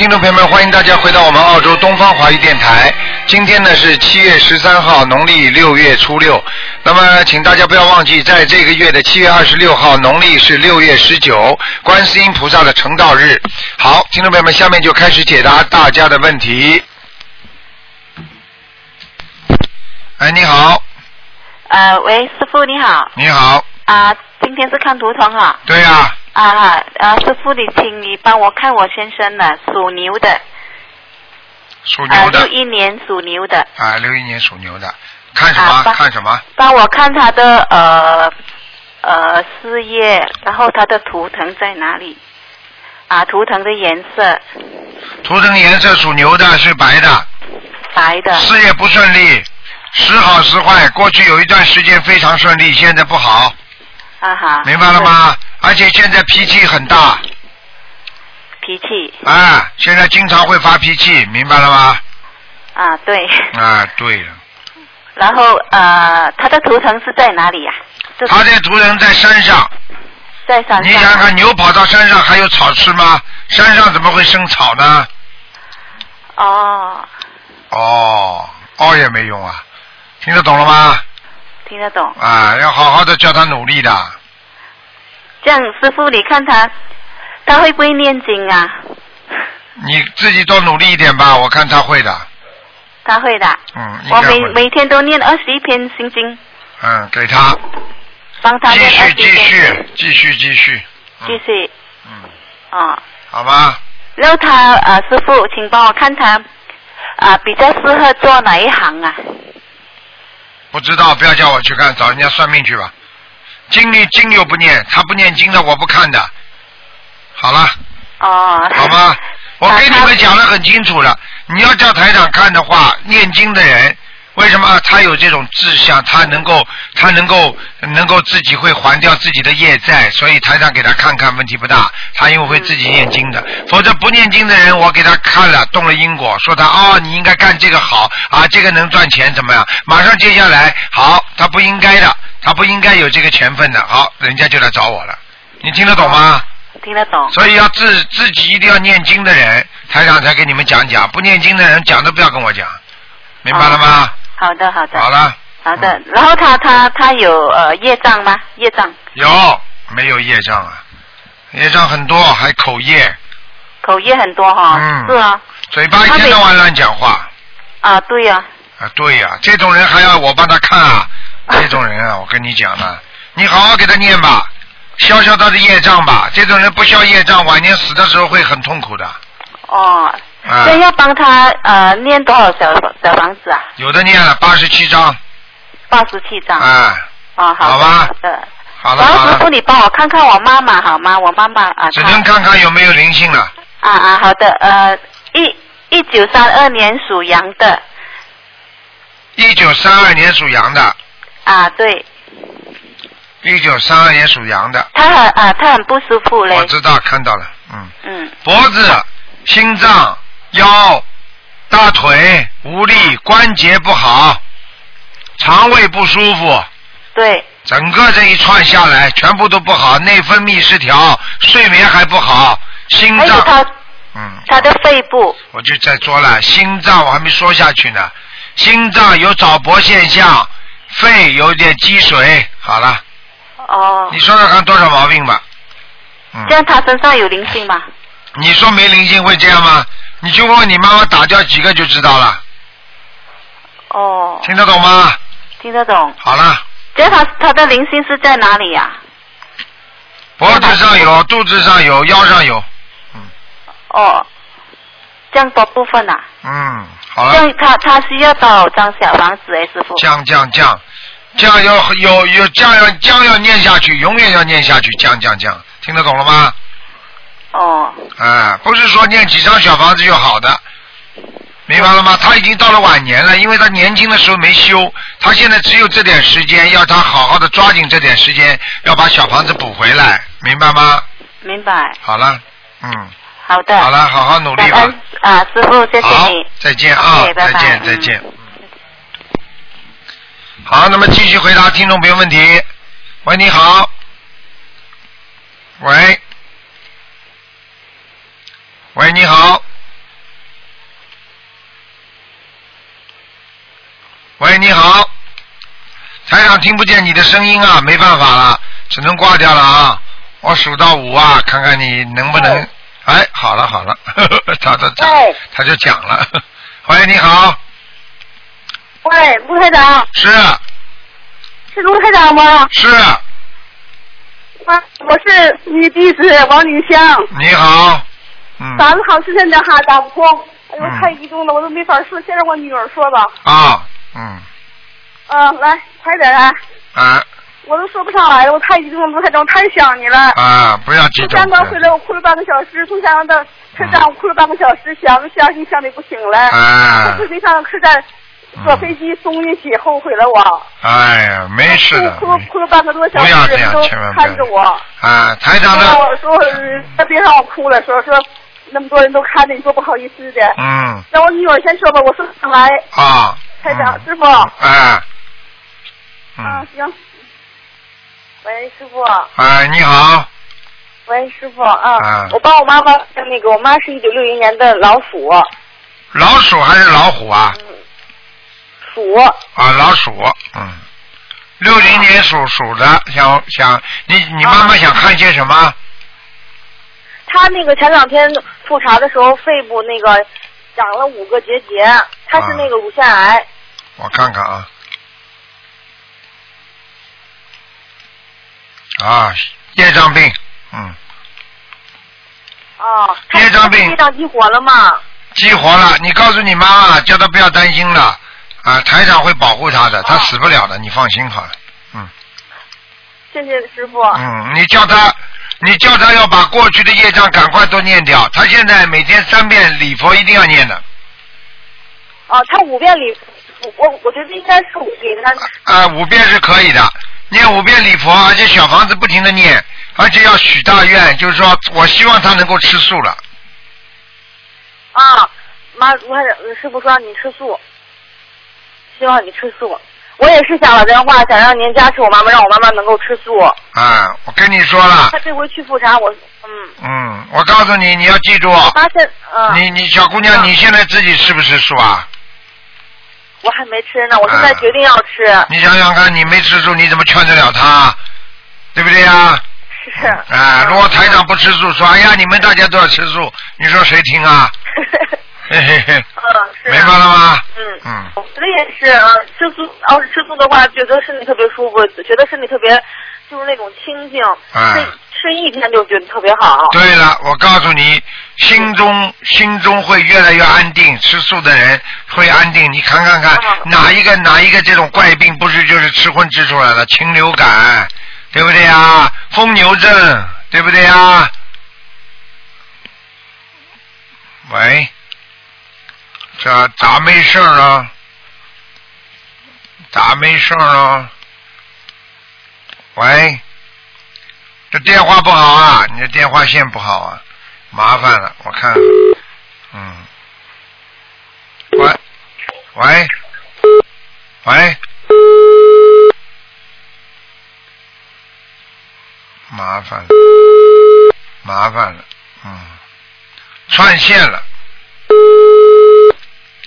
听众朋友们，欢迎大家回到我们澳洲东方华语电台。今天呢是七月十三号，农历六月初六。那么，请大家不要忘记，在这个月的七月二十六号，农历是六月十九，观世音菩萨的成道日。好，听众朋友们，下面就开始解答大家的问题。哎，你好，呃，喂，师傅你好，你好，啊、今天是看图腾哈，对呀、啊啊啊，师傅你请你帮我看我先生呢，属牛的，啊，属牛的六，一年属牛的，啊，六一年属牛的，看什么？啊看什么？帮我看他的呃呃事业，然后他的图腾在哪里？啊，图腾的颜色图腾颜色属牛的，是白的。白的，事业不顺利，时好时坏。过去有一段时间非常顺利，现在不好，啊哈，明白了吗？而且现在脾气很大，脾气啊，现在经常会发脾气，明白了吗？啊，对，啊，对了，然后呃，他的图腾是在哪里呀、就是他这图腾在山上，在山上。你想想看，牛跑到山上还有草吃吗？山上怎么会生草呢？哦，哦，哦也没用啊，听得懂了吗？听得懂。啊，要好好的教他努力的。这样，师傅，你看他，他会不会念经啊？你自己多努力一点吧，我看他会的。他会的。嗯，我每。每天都念二十一篇心经，嗯，给他。帮他继续继。续继续继续，继续。嗯，啊、好吧，然后他呃，师傅，请帮我看他啊、比较适合做哪一行啊？不知道不要叫我去看，找人家算命去吧。经历经又不念，他不念经的我不看的。好了，哦。好吗？我他给你们讲的很清楚了，你要叫台长看的话，念经的人。为什么他有这种志向？他能够，他能够，能够自己会还掉自己的业债，所以台长给他看看问题不大。他因为会自己念经的，否则不念经的人，我给他看了，动了因果，说他哦，你应该干这个好啊，这个能赚钱怎么样？马上接下来好，他不应该的，他不应该有这个钱分的，好，人家就来找我了。你听得懂吗？听得懂。所以要自自己一定要念经的人，台长才给你们讲讲。不念经的人讲都不要跟我讲，明白了吗？好的，好的。好。了，好的，然后他他他有呃业障吗？业障，有没有业障啊？业障很多，还口业，口业很多哈、嗯是啊，嘴巴一天到晚乱讲话啊对呀、啊！对呀、这种人还要我帮他看啊？这种人啊，我跟你讲呢，你好好给他念吧，消消他的业障吧。这种人不消业障，晚年死的时候会很痛苦的。哦，啊。所以要帮他呃念多少小小房子啊？有的念了八十七章，八十七张。啊，哦，好吧好的。好了好了然后师傅，，你帮我看看我妈妈好吗？我妈妈啊，只能看看有没有灵性了。啊啊，好的，呃，一一九三二年属羊的。一九三二年属羊的，啊，对，一九三二年属羊的，他很啊，他很不舒服嘞。我，知道看到了，嗯，嗯，脖子、心脏、腰、大腿无力，关节不好，肠胃不舒服，对，整个这一串下来全部都不好，内分泌失调，睡眠还不好，心脏，还有她嗯，他的肺部我就在说了，心脏我还没说下去呢，心脏有早搏现象，肺有点积水，好了。哦你，说说看多少毛病吧？嗯这，样他身上有灵性吗？你说没灵性会这样吗？你去问问你妈妈打掉几个就知道了，哦，听得懂吗？听得懂。好了，这样她她的灵性是在哪里呀、脖子上有，肚子上有，腰上有，嗯。哦，这样多部分啊？嗯，好了，这样她她需要多少张小房子哎，师傅？降降降，降要有有降要降要念下去，永远要念下去，降降降，听得懂了吗？哦，啊，不是说念几张小房子就好的，明白了吗？他已经到了晚年了，因为他年轻的时候没修，他现在只有这点时间，要他好好的抓紧这点时间，要把小房子补回来，明白吗？明白。好了，嗯，好的。好了，好好努力吧。啊，师傅，谢谢再见啊 OK，，拜拜再见，嗯再见。好，那么继续回答听众朋友问题。喂，你好。喂。喂，你好。喂，你好。台长听不见你的声音啊，没办法了，只能挂掉了啊。我数到五啊，看看你能不能。哎，好了好了，他他他他就讲了。喂，你好。喂，卢台长。是。是卢台长吗？是。啊我是你弟子王女香。你好。嗯。打了好时间了哈，打不通。哎呦，太激动了，我都没法说。先让我女儿说吧。啊，嗯。嗯，来，快点啊。啊。我都说不上来了，我太激动了，卢台长，太想你了。啊，不要激动。从香港回来，我哭了半个小时。从香港到车站，我哭了半个小时，想想你想的不行了。啊。从飞机上车站坐飞机送运气，后悔了我。哎呀，没事的。哭哭哭了半个多小时，人都看着我。啊，台长的。说说，别让我哭了，说说。那么多人都看着你，多不好意思的。嗯。那我女儿先说吧，我说上来。啊。台长，师傅。哎。嗯，行。喂，师傅。哎，你好。喂，师傅啊。我帮我妈妈那个，我妈是一九六零年的老鼠。老鼠还是老虎啊？鼠。啊，老鼠，嗯。六零年属鼠的，想想你，你妈妈想看些什么？他那个前两天复查的时候，肺部那个长了五个结节，他是那个乳腺癌。我看看啊，啊，业障病，嗯。哦。业障病。业障激活了吗？激活了，你告诉你妈妈，叫她不要担心了，啊，台长会保护她的，她死不了的，你放心好了，嗯。谢谢师傅。嗯，你叫她。你叫他要把过去的业障赶快都念掉，他现在每天三遍礼佛一定要念的。哦，他五遍礼，我我觉得应该是五遍。啊，五遍是可以的，念五遍礼佛，而且小房子不停的念，而且要许大愿，就是说我希望他能够吃素了。啊，妈，我师傅说让你吃素，希望你吃素。我也是想了电话，想让您加持我妈妈，让我妈妈能够吃素。啊，我跟你说了。她这回去复查，我嗯。嗯，我告诉你，你要记住。发现嗯。你你小姑娘，你现在自己吃不吃素啊？我还没吃呢，我现在决定要吃。你想想看，你没吃素，你怎么劝得了她？对不对呀？是。啊，如果台长不吃素，说哎呀，你们大家都要吃素，你说谁听啊？嘿嘿嘿，嗯，是，明白了吗？嗯嗯，我觉得也是啊，吃素，要是吃素的话，觉得身体特别舒服，觉得身体特别，就是那种清静，吃吃一天就觉得特别好。对了，我告诉你，心中心中会越来越安定，吃素的人会安定。你看看看，哪一个哪一个这种怪病不是就是吃荤吃出来的？禽流感，对不对呀？疯牛症，对不对呀？喂。这咋没声啊？咋没声啊？喂，这电话不好啊，你这电话线不好啊，麻烦了，我看，嗯，喂，喂，喂，麻烦了，麻烦了，嗯，串线了。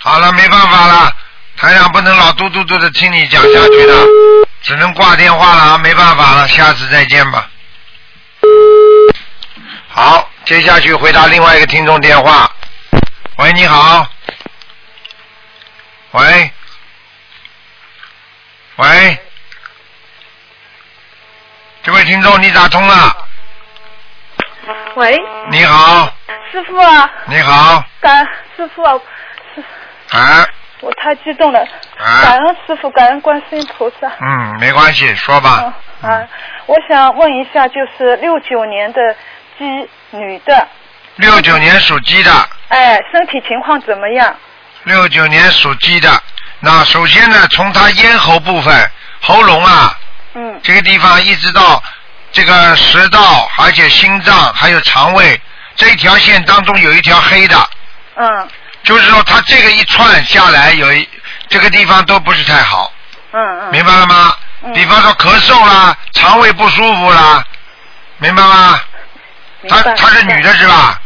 好了，没办法了，台长不能老嘟嘟嘟的听你讲下去的，只能挂电话了啊，没办法了，下次再见吧。好，接下去回答另外一个听众电话。喂，你好。喂。喂。这位听众，你打通了。喂。你好。师傅啊。你好。感师傅啊。啊！我太激动了，感恩师傅，感恩观世音菩萨。嗯，没关系，说吧。啊，我想问一下，就是六九年的鸡女的。六九年属鸡的。哎，身体情况怎么样？六九年属鸡的，那首先呢，从他咽喉部分、喉咙啊，嗯，这个地方一直到这个食道，而且心脏还有肠胃这一条线当中有一条黑的。嗯。就是说，他这个一串下来，有一这个地方都不是太好。嗯嗯。明白了吗？嗯。比方说咳嗽啦，肠胃不舒服啦，明白吗？她她是女的是吧？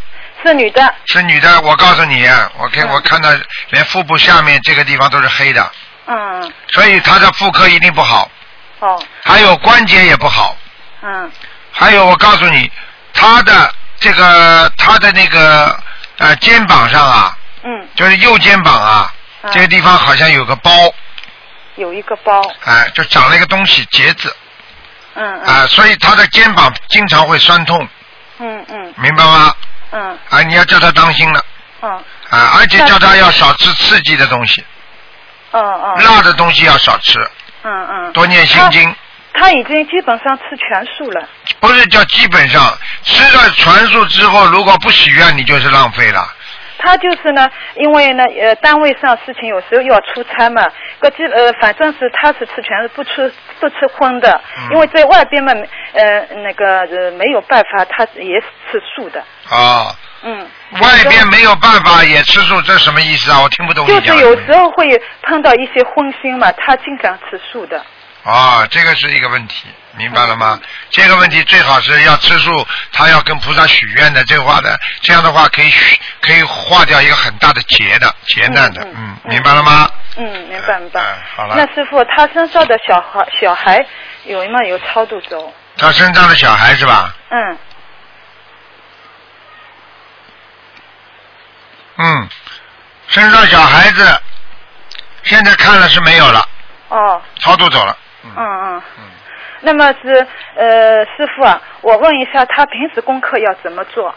是女的。是女的，我告诉你，我看我看到连腹部下面这个地方都是黑的。嗯所以她的妇科一定不好，哦还有关节也不好，嗯还有我告诉你，她的这个她的那个呃肩膀上啊，嗯。就是右肩膀啊，嗯这个地方好像有个包，有一个包。哎、就长了一个东西结子。嗯啊、嗯所以他的肩膀经常会酸痛，嗯嗯。明白吗？嗯。啊，你要叫他当心了。嗯。啊，而且叫他要少吃刺激的东西，哦哦。辣的东西要少吃，嗯嗯。多念心经。他已经基本上吃全素了。不是叫基本上吃了全素之后，如果不许愿，你就是浪费了。他就是呢，因为呢，呃，单位上事情有时候要出差嘛，个基呃，反正是他是吃全是不吃不吃荤的，嗯因为在外边嘛，呃，那个呃没有办法，他也是吃素的，啊，嗯。外边没有办法也吃素，这什么意思啊？我听不懂。就是有时候会碰到一些荤腥嘛，他经常吃素的。啊，这个是一个问题，明白了嗯吗？这个问题最好是要吃素，他要跟菩萨许愿的，这话的，这样的话可以许可以化掉一个很大的劫的劫难的，嗯明白了吗？嗯，明白明白。嗯好了那师傅，他身上的小孩小孩有没有超度走？他身上的小孩是吧？嗯，嗯，身上小孩子现在看了是没有了，哦，超度走了。嗯嗯嗯。嗯，那么是呃，师傅啊，我问一下，他平时功课要怎么做？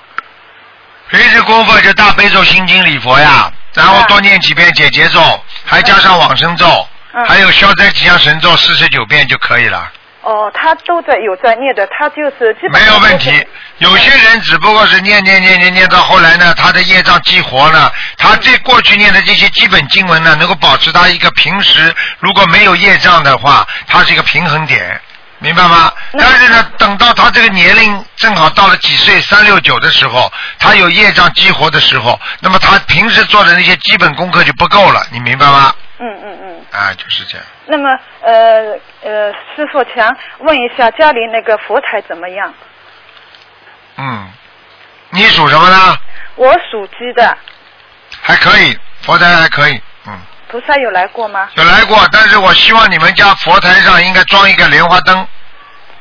平时功课就大悲咒、心经、礼佛呀，然后多念几遍解结咒，还加上往生咒，嗯还有消灾吉祥神咒四十九遍就可以了，哦，他都在有在念的，他就是基本没有问题。有些人只不过是念念念念念到后来呢，他的业障激活了，他这过去念的这些基本经文呢，能够保持他一个平时如果没有业障的话，它是一个平衡点。明白吗？但是呢，等到他这个年龄正好到了几岁，三六九的时候，他有业障激活的时候，那么他平时做的那些基本功课就不够了，你明白吗？嗯嗯嗯。啊，就是这样。那么呃呃，师傅想问一下，家里那个佛台怎么样？嗯，你属什么呢？我属鸡的，还可以，佛台还可以，嗯，菩萨有来过吗？有来过，但是我希望你们家佛台上应该装一个莲花灯，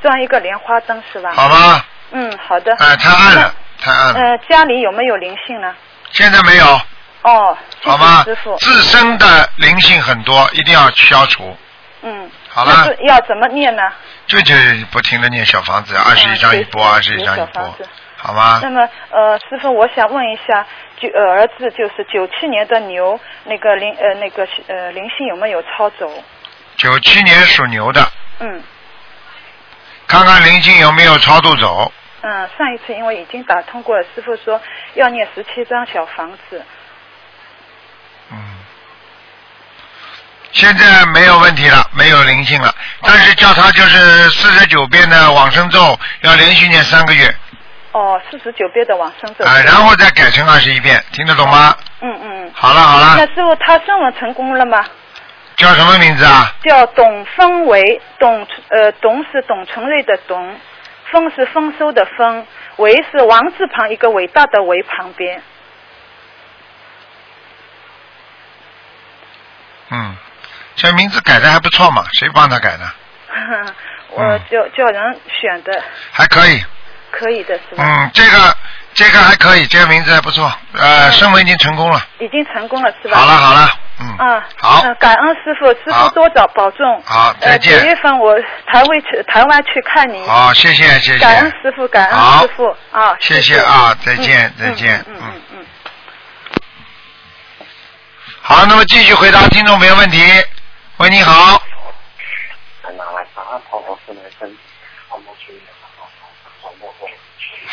装一个莲花灯是吧？好吧？嗯，好的。哎、太暗了，太暗了，呃，家里有没有灵性呢？现在没有，哦，好吗师傅。？自身的灵性很多，一定要消除。嗯。好了要怎么念呢？就就是不停的念小房子，二十一张一波，二十一张一波小房子，好吗那？么呃，师傅，我想问一下，就呃儿子就是九七年的牛，那个灵呃那个呃灵性有没有超走？九七年属牛的，嗯看看灵性有没有超度走。嗯，上一次因为已经打通过了，师傅说要念十七张小房子。嗯，现在没有问题了，没有灵性了，但是叫他就是四十九遍的往生咒，要连续念三个月哦，四十九遍的往生咒。啊，然后再改成二十一遍，听得懂吗？嗯嗯嗯。好了好了，那师傅他声纹成功了吗？叫什么名字啊？叫董丰伟，董呃董是董存瑞的董，丰是丰收的丰，伟是王字旁一个伟大的伟旁边。嗯，这名字改的还不错嘛，谁帮他改的？我嗯叫叫人选的，还可以，可以的是吧？嗯，这个这个还可以，这个名字还不错，呃，嗯声纹已经成功了。已经成功了是吧？好了好了，嗯，啊，好嗯感恩师傅，师傅多早保重。好再呃，见九月份我台湾去台湾去看您。好，谢谢谢谢。感恩师傅，感恩师傅啊！谢谢谢啊再见嗯再见嗯嗯嗯嗯。好，那么继续回答听众朋友问题。喂，你好，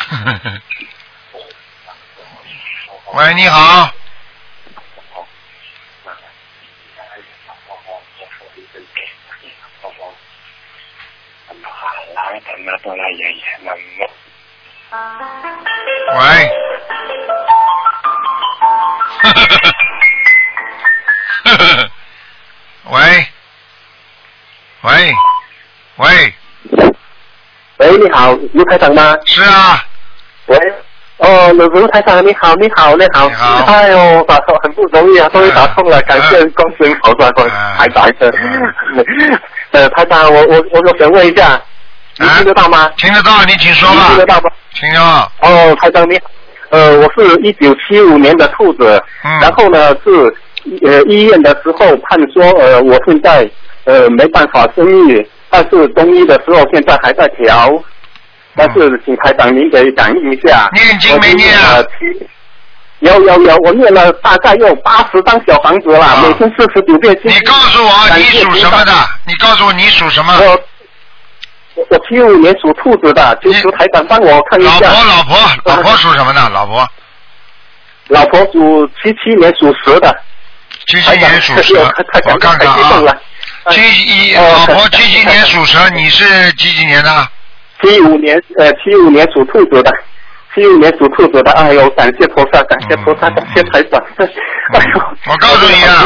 喂，你好，喂，喂，喂，喂，喂，你好，卢科长吗？是啊，喂，哦，哦，卢卢台长你好，你好，你好。你好哎呦，打通很不容易啊，终于打通了，感谢观世音菩萨，观啊台长。呃，台长，我我我我想问一下，你听得到吗？听得到，你请说吧。听得到吗？听到。哦，台长你好，呃，我是一九七五年的兔子，嗯然后呢是呃医院的时候判说呃我现在呃没办法生育，但是中医的时候现在还在调，但是请台长您给感应一下。念经没念啊有有有，我念了大概有八十张小房子了，啊每天四十九遍经。你告诉我你属什么的？你告诉我你属什么？我我我七五年属兔子的，请求台长帮我看一下老下。婆老婆老婆属什么的？老婆老婆属七七年属蛇的，七七年属蛇，我看看啊。。七一哦老婆太七七年属蛇，你是几几年的？七五年呃七五年属兔子的，七五年属兔子的，哎呦，感谢菩萨，感谢菩萨，嗯感谢台长。哎呦，我告诉你啊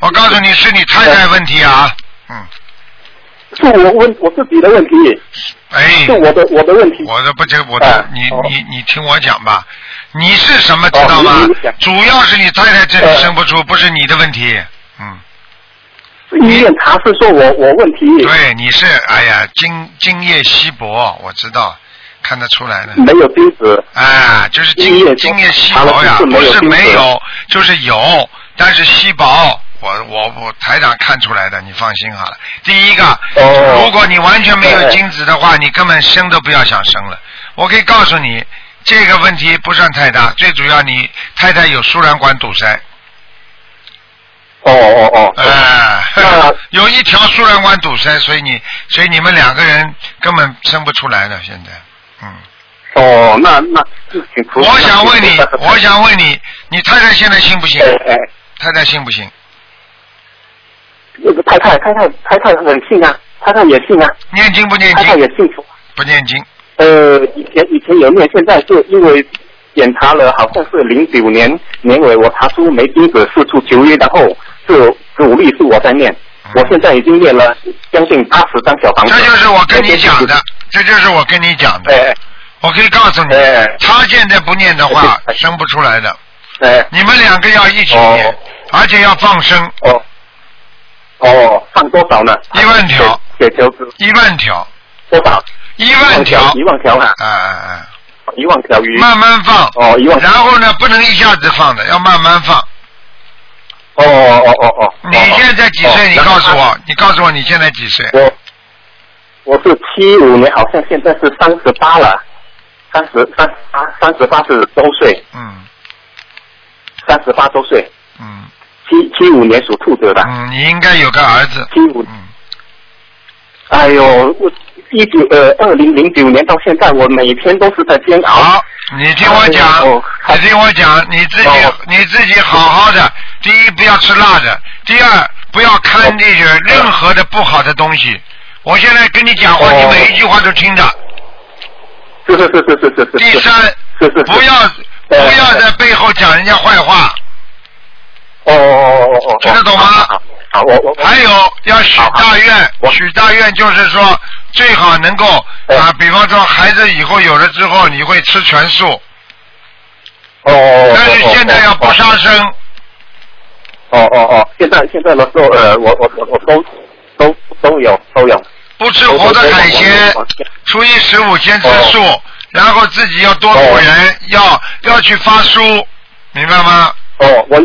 我告诉你是你太太问题啊。嗯，是我问我自己的问题，哎，是我的我的问题。我的不这我的哎，你哦你你听我讲吧，你是什么知道吗？主要是你太太这里呃生不出，不是你的问题。嗯，医院查是说我我问题，对，你是哎呀，精精液稀薄，我知道，看得出来的。没有精子。啊，就是精精液精液稀薄呀，不是没有就是有，但是稀薄。我我我台长看出来的，你放心好了。第一个，哦如果你完全没有精子的话，你根本生都不要想生了。我可以告诉你，这个问题不算太大，最主要你太太有输卵管堵塞，哦哦哦。哎、那有一条输卵管堵塞，所以你所以你们两个人根本生不出来的。现在，嗯。哦，那那是挺我想问你我想问你，你太太现在信不信？哎哎，太太信不信？那个太太太太太太很信啊，太太也信啊，念经不念太太也经？信佛。不念经。呃，以前以前有念，现在是因为检查了，好像是零九年年尾，我查出没精子四处求医，然后是主力是我在念，嗯我现在已经念了将近八十张小房子。这就是我跟你讲的，这就是我跟你讲的。哎我可以告诉你哎，他现在不念的话，哎生不出来的。哎你们两个要一起念哦，而且要放生哦哦，放多少呢？一万条，铁球子一万条，多少？一万条。一万条啊，哎哎一万条鱼哎，。慢慢放。哦，一万。然后呢，不能一下子放的，要慢慢放。哦哦哦哦哦。你现在几岁？哦你告诉。我，你告诉我你现在几岁？我我是七五年，好像现在是三十八了，三十三八三十八是周岁，嗯三十八周岁，嗯七七五年属兔子的，嗯，你应该有个儿子。七五。嗯，哎呦，我一九呃二零零九年到现在，我每天都是在煎熬。好，你听我讲哎，你听我讲，你自己哦你自己好好的。第一，不要吃辣的；第二，不要看这些任何的不好的东西。我现在跟你讲话，哦你每一句话都听着。是是是是是是是。第三，不要不要在背后讲人家坏话。哦哦哦哦哦。听得懂吗好，我我还有要许大愿，许大愿就是说最好能够哎啊，比方说孩子以后有了之后，你会吃全素，哦哦。但是现在要不杀哦生。哦哦哦，现在现在的时候，呃，我我我我都都都有都有。不吃活的海鲜，初一十五先吃素，然后自己要多度人，要要去发书，明白吗？哦，我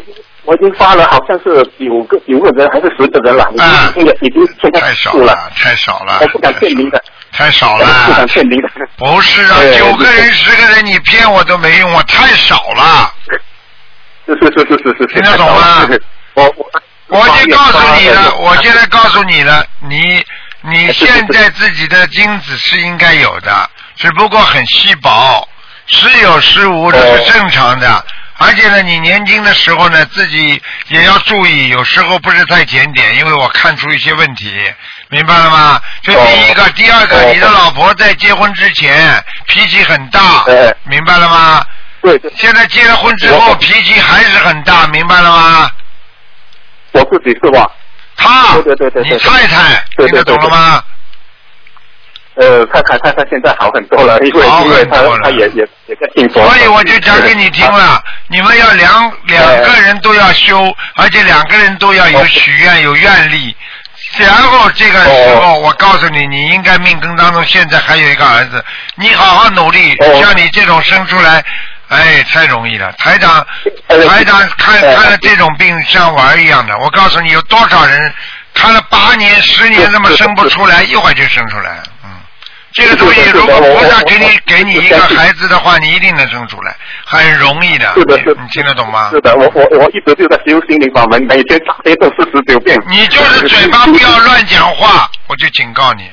我已经发了，好像是九个九个人还是十个人了，已经、啊已经已经现在太少了，太少了，我不敢骗您的，太少了不敢了。骗您的。不是啊，对九个人、十个人，你骗我都没用我，太少了。是是是是是是。听得懂吗我我我已经告诉你了，我现在在告诉你了，你你现在自己的精子是应该有的，只不过很稀薄，时有时无，这是正常的。而且呢，你年轻的时候呢，自己也要注意，有时候不是太检点，因为我看出一些问题，明白了吗？这第一个，第二个，哦你的老婆在结婚之前脾气很大对，明白了吗？对对，现在结了婚之后脾气还是很大，明白了吗？我自己是吧？他，对对对对对你太太，听得懂了吗？呃，看看看看现在好很多了，因为好因为他很多了他也也也在信佛，所以我就讲给你听了，你们要两两个人都要修，而且两个人都要有许愿、有愿力。然后这个时候，我告诉你，你应该命根当中现在还有一个儿子，你好好努力，哦。像你这种生出来，哎，太容易了。台长，呃台长看呃看了这种病像玩一样的，我告诉你，有多少人看了八年、十年，这么生不出来，一会儿就生出来了，嗯。这个东西，如果菩萨给你给你一个孩子的话，你一定能生出来，很容易的。是的是你你听得懂吗？是的，我我我一直就在修心灵法门，每天大悲咒四十九遍。你就是嘴巴不要乱讲话，我就警告你。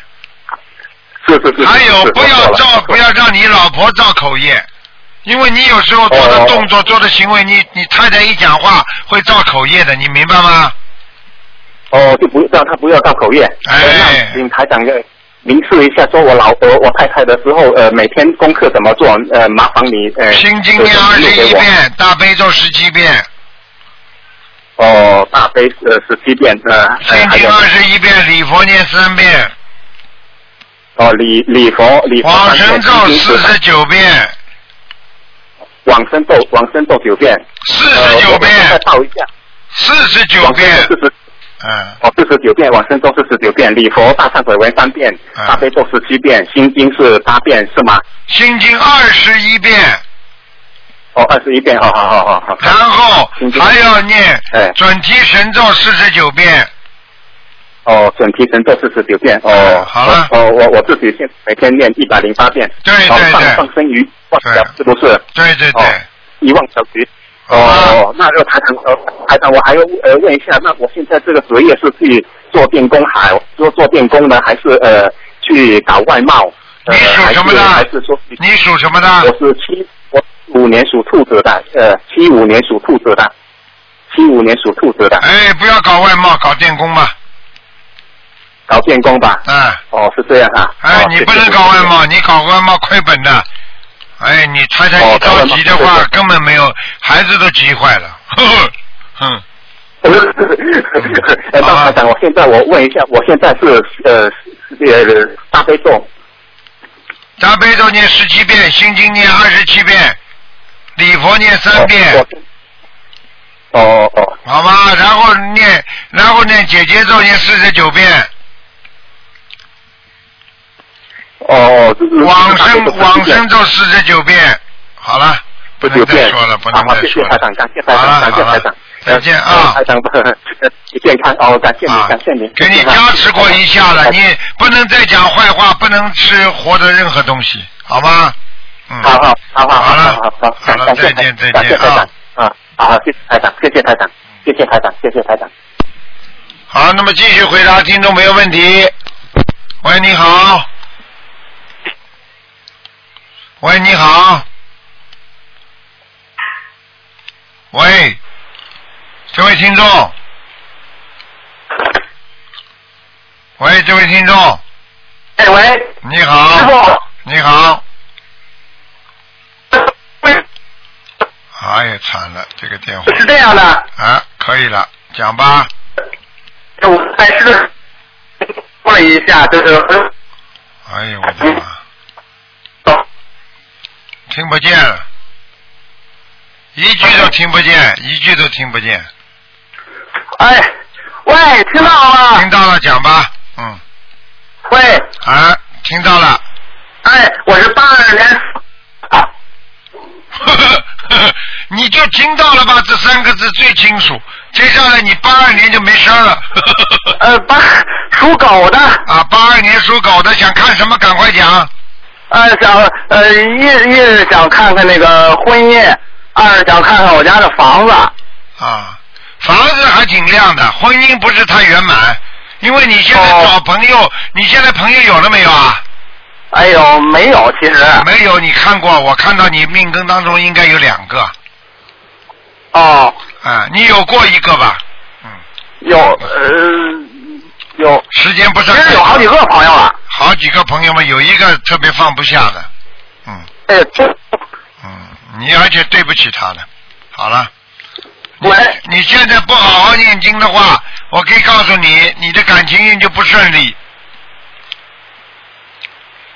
是是是。还有不要造，不。要让你老婆造口业，因为你有时候做的哦动作、做的行为，你你太太一讲话会造口业的，你明白吗？哦，就不让他不要造口业。哎请台长呃明示一下，说我老婆我太太的时候，呃，每天功课怎么做？呃，麻烦你呃。心经念二十一。遍，大悲咒十七遍，哦，大悲呃十七遍呃。呃心经二十一遍，礼佛念三遍，哦，礼礼佛礼佛往生咒四十九遍，往生咒往生咒九遍。四十九遍，再报一下。四十九遍，四十嗯，哦，四十九遍，往生咒四十九遍，礼佛大忏悔文三遍，嗯大悲咒十七遍，心经是八遍，是吗？心经二十一遍，哦，二十一遍，好好好好好。然后还要念哎。准提神咒四十九遍，哦，准提神咒四十九遍，哦。嗯，好了。哦，我我自己现每天念一百零八遍，对对对。放生鱼忘对。小是不是？对对对。哦，一万小时。哦，那个台长，呃，台长，我还要呃问一下，那我现在这个职业是去做电工还做做电工呢，还是呃去搞外贸？呃你属什么的还是说你属什么的？我是七我五年属兔子的，呃，七五年属兔子的，七五年属兔子的，哎，不要搞外贸，搞电工吧。搞电工吧。嗯，哦，是这样啊。哎哦，你不能搞外。贸，你搞外贸亏本的。哎，你太太一着急的话根本没有，孩子都急坏了。呵 呵，哼，谢谢谢谢呃，那台长，我现在我问一下，我现在是呃呃大悲咒，大悲咒念十七遍，心经念二十七遍，礼佛念三遍，哦哦哦，好吧？然后念，然后念姐姐咒念四十九遍，哦，就是往生往生咒四十九遍。好了，不能。再说了，不能，再说了。谢谢台长，感谢台好长，了好了感谢台长，再见呃啊台长，健康哦，感谢你啊，感谢你，给你加持过一下了，你不能再讲坏话，不能吃活的任何东西，好吗？嗯，好好好好好了好好好，好了再见再见台啊长啊，好，谢谢台长，谢谢台长，谢谢台长，谢谢台长。好，那么继续回答听众朋友问题。喂，你好。喂，你好。喂，这位听众。喂，这位听众，哎喂，你好，师傅，你好。哎呀，惨了，这个电话是这样的，啊，可以了，讲吧。我在是过了一下，就是哎呀，我的妈！听不见了，一句都听不见，一句都听不见。哎，喂，听到了吗？听到了，讲吧。嗯，喂，啊，听到了。哎，我是八二年 你就听到了吧？这三个字最清楚。接下来你八二年就没声了。呃，八属狗的，啊，八二年属狗的，想看什么？赶快讲。呃，想呃一一是想看看那个婚姻，二是想看看我家的房子。啊，房子还挺亮的，婚姻不是太圆满，因为你现在哦找朋友，你现在朋友有了没有啊？哎呦，没有，其实没有，你看过？我看到你命根当中应该有两个，哦，啊，你有过一个吧？嗯，有呃有，时间不是其很实有好几个朋友了。好几个朋友嘛，有一个特别放不下的，嗯哎，这嗯，你而且对不起他的。好了，喂，你现在不好好念经的话，我可以告诉你，你的感情运就不顺利。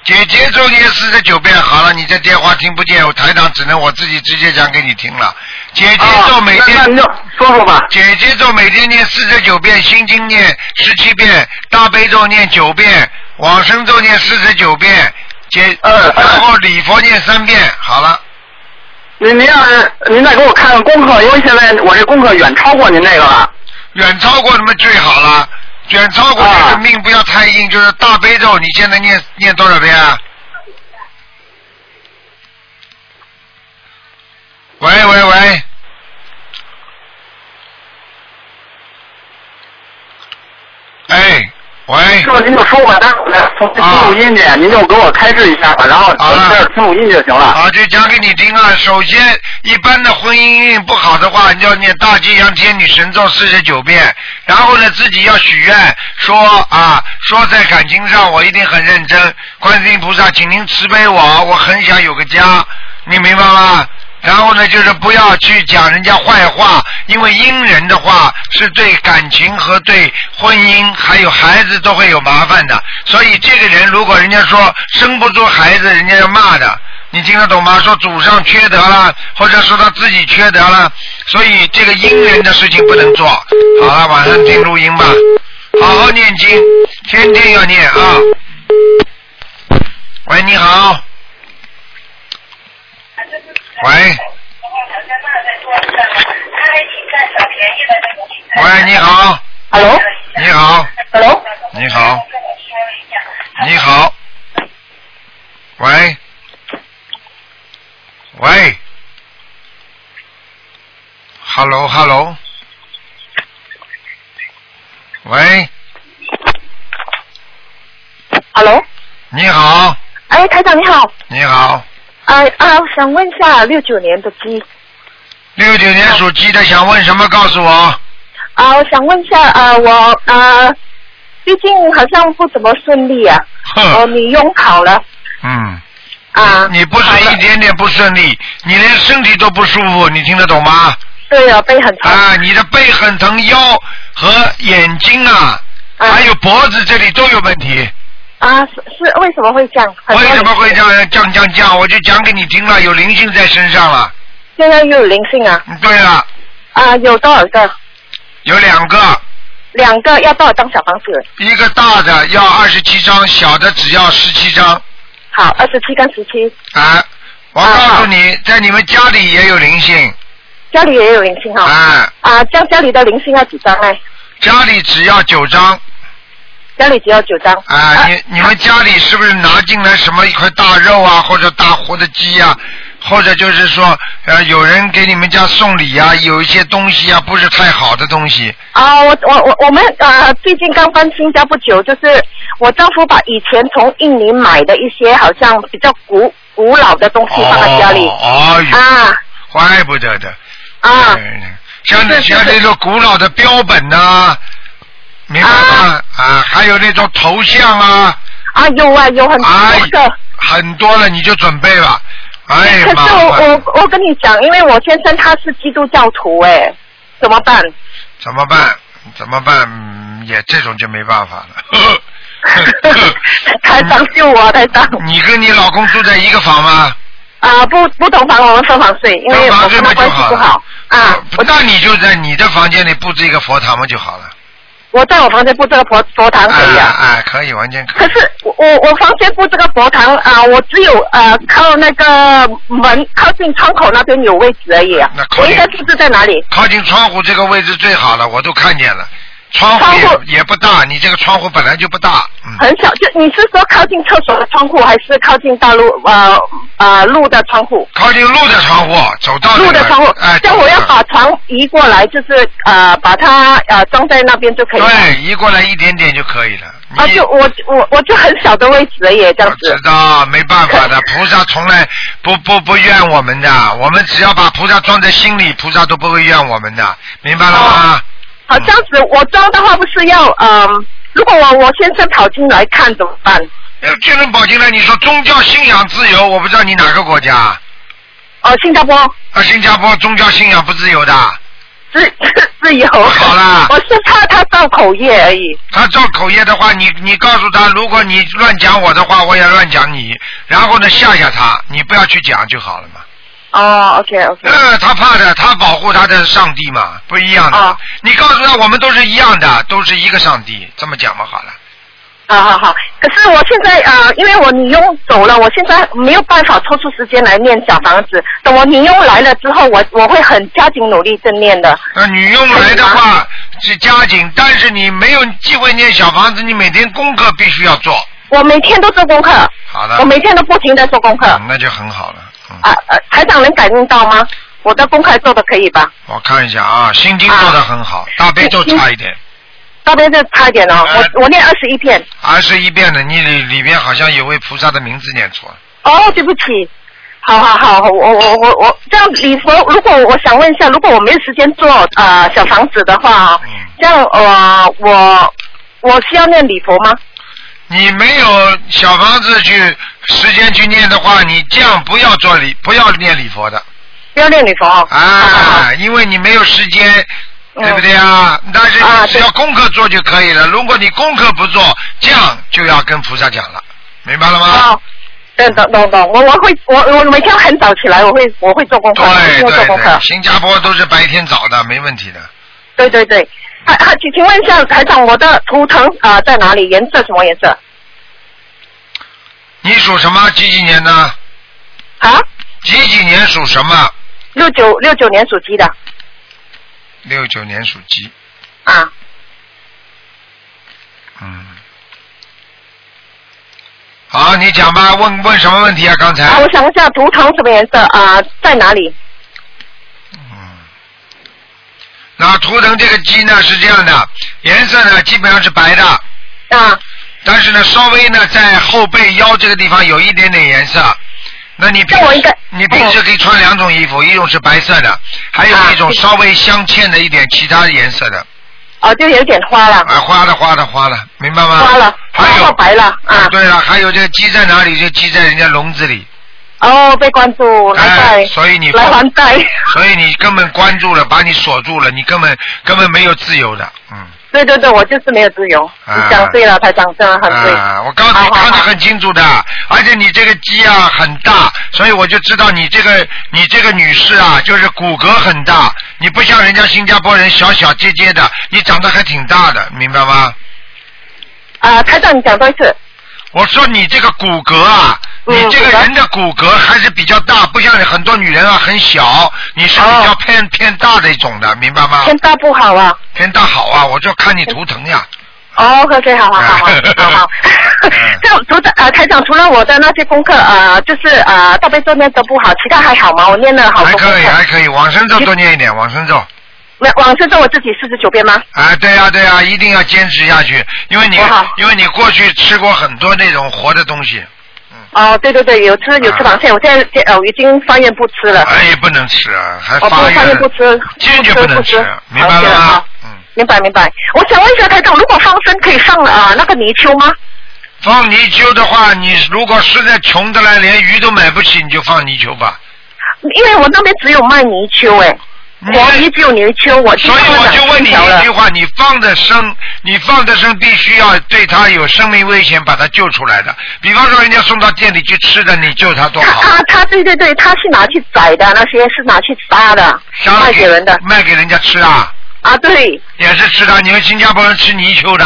姐姐咒念四十九遍，好了，你这电话听不见，我台长只能我自己直接讲给你听了。姐姐咒每天，啊那那你就说说吧。姐姐咒每天念四十九遍，心经念十七遍，大悲咒念九遍，往生咒念四十九遍，姐，呃呃然后礼佛念三遍，好了。您您要是您再给我看看功课，因为现在我这功课远超过您那个了。远超过他们最好了，远超过这个命不要太硬，就是大悲咒，你现在念念多少遍啊？喂喂喂，哎，喂师，傅您就说吧，待会儿从听录音去，您就给我开示一下吧，然后好了我这儿听录音就行了。好，就讲给你听啊。首先，一般的婚姻运不好的话，你要念大吉祥天女神咒四十九遍，然后呢，自己要许愿说啊，说在感情上我一定很认真，观世音菩萨，请您慈悲我，我很想有个家，你明白吗？然后呢，就是不要去讲人家坏话，因为阴人的话是对感情和对婚姻还有孩子都会有麻烦的。所以这个人如果人家说生不出孩子，人家要骂的，你听得懂吗？说祖上缺德了，或者说他自己缺德了，所以这个阴人的事情不能做。好了，晚上听录音吧，好好念经，天天要念啊。喂，你好。喂。喂，你好。Hello，你好，Hello，你好，你好。喂。喂。Hello，Hello。喂，Hello，你好，哎，台长你好，你好。啊啊，我想问一下六九年的鸡六九年属鸡的，想问什么？告诉我。啊，我想问一下啊，我啊最近好像不怎么顺利啊，哦，哼，你用考了嗯。啊？你不是一点点不顺利，你连身体都不舒服，你听得懂吗？对啊，背很疼啊，你的背很疼，腰和眼睛啊，啊还有脖子这里都有问题。啊，是是为什么会这样？为什么会这样降降降？我就讲给你听了，有灵性在身上了。现在又有灵性啊？嗯对了，啊，有多少个？有两个，两个要多少张小房子？一个大的要二十七张，小的只要十七张。好，二十七跟十七，啊，我啊告诉你，在你们家里也有灵性。家里也有灵性哈。啊，啊，家家里的灵性要几张呢？家里只要九张。家里只要九张。啊，你你们家里是不是拿进来什么一块大肉啊，或者大活的鸡呀、或者就是说，呃，有人给你们家送礼啊、有一些东西啊，不是太好的东西。啊，我我我我们啊、最近刚搬新家不久，就是我丈夫把以前从印尼买的一些好像比较古古老的东西放在家里。哦，哎，啊怪不得的。啊嗯像像那种古老的标本呐、明白吗？啊，还有那种头像啊，啊，有啊有很哎多个。很多了，你就准备吧。哎呀，可是我我我跟你讲，因为我先生他是基督教徒，哎，怎么办？怎么办？怎么办？嗯，也这种就没办法了。台长救我，台长。你跟你老公住在一个房吗？啊，不不同房，我们分房睡，因为我们关系不好。啊，我那你就在你的房间里布置一个佛堂嘛就好了。我在我房间布这个佛佛堂可以啊。哎哎，可以，完全可以。可是我我我房间布这个佛堂啊，我只有呃靠那个门靠近窗口那边有位置而已啊那。靠近我应该布置在哪里？靠近窗户这个位置最好了，我都看见了。窗户也也不大，你这个窗户本来就不大，嗯。很小，就你是说靠近厕所的窗户，还是靠近大路呃呃路的窗户？靠近路的窗户，走到那个路的窗户，哎，这我要把床移过来，就是呃把它呃装在那边就可以了。对，移过来一点点就可以了。啊，你就我我我就很小的位置而已，这样我子知。道，没办法的，菩萨从来不不不怨我们的，我们只要把菩萨装在心里，菩萨都不会怨我们的，明白了吗？好，这样子我装的话不是要嗯、如果我我先生跑进来看怎么办？呃，这能跑进来，你说宗教信仰自由，我不知道你哪个国家哦，新加坡啊？新加坡宗教信仰不自由的，自 自由。好啦 我是怕他造口业而已。他造口业的话，你你告诉他，如果你乱讲我的话，我也乱讲你，然后呢吓吓他，你不要去讲就好了嘛。哦，OK OK。呃，他怕的，他保护他的上帝嘛，不一样的。哦你告诉他，我们都是一样的，都是一个上帝，这么讲嘛好了。好好好，可是我现在啊、呃因为我女佣走了，我现在没有办法抽出时间来念小房子。等我女佣来了之后，我我会很加紧努力正念的。那女佣来的话是加紧，但是你没有机会念小房子，你每天功课必须要做。我每天都做功课，好的。我每天都不停的做功课。嗯那就很好了。啊呃，台长能感应到吗？我的功课做的可以吧？我看一下啊，心经做的很好，大悲咒差一点，大悲咒差一点哦，呃我我念二十一遍。二十一遍的，你里里边好像有位菩萨的名字念错了。哦，对不起。好好好，我我我我这样礼佛，如果我想问一下，如果我没有时间做呃小房子的话，嗯这样呃我我需要念礼佛吗？你没有小房子去时间去念的话，你这样不要做礼，不要念礼佛的不要念礼佛哦。啊，因为你没有时间，对不对啊？但是你只要功课做就可以了。如果你功课不做，这样就要跟菩萨讲了，明白了吗？啊，懂懂懂懂，我我会我我每天很早起来，我会我会做功课，做对功课对，。新加坡都是白天早的，没问题的。对对对，啊啊，请请问一下台长，我的图腾啊、在哪里？颜色什么颜色？你属什么？几几年的？啊？几几年属什么？六九六九年属鸡的六九年属鸡。啊。嗯。好，你讲吧，问问什么问题啊？刚才。啊，我想问一下图腾什么颜色啊、在哪里？那图腾这个鸡呢是这样的，颜色呢基本上是白的。啊。但是呢，稍微呢在后背腰这个地方有一点点颜色。那你平时你平时可以穿两种衣服，一种是白色的，还有一种稍微镶嵌的一点其他颜色的。哦，就有点花了。啊，花了花了花了，明白吗？花了，还有白了啊。对了，还有这个鸡在哪里？就鸡在人家笼子里。哦，被关注，来哎，贷，所以你来还债。所以你根本关注了，把你锁住了，你根本根本没有自由的，嗯。对对对，我就是没有自由。啊你讲对了，台长真的很对。啊，我刚才看得很清楚的，而且你这个鸡啊很大，所以我就知道你这个你这个女士啊，就是骨骼很大，你不像人家新加坡人小小结结的，你长得还挺大的，明白吗？啊，台长，你讲多一次。我说你这个骨骼啊，嗯你这个人的骨骼还是比较大，不像很多女人啊很小，你是比较偏、偏大的一种的，明白吗？偏大不好啊。偏大好啊，我就看你图腾呀。哦，OK，好好好好好好。这样 除了呃，台长除了我的那些功课呃，就是呃大悲咒念得不好，其他还好吗？我念了好还多还。可以，还可以，往生咒多念一点，往生咒。没往生咒我自己四十九遍吗？啊，对呀、对呀、一定要坚持下去，因为你因为你过去吃过很多那种活的东西，哦，对对对，有吃有吃螃蟹，我现在呃我已经发愿不吃了。哎，不能吃啊，还发发愿不吃，坚决不能吃，明白了吗？好好明白明白。我想问一下台长，如果放生可以放啊、呃那个泥鳅吗？放泥鳅的话，你如果实在穷的来，连鱼都买不起，你就放泥鳅吧。因为我那边只有卖泥鳅哎，活鱼只有泥鳅，我所以我就问你了一句话：你放的生，你放的生，必须要对他有生命危险，把他救出来的。比方说，人家送到店里去吃的，你救他多好。他他对对对，他是拿去宰的，那些是拿去杀的，卖给人的。卖给人家吃啊？啊，对。也是吃的，你们新加坡人吃泥鳅的。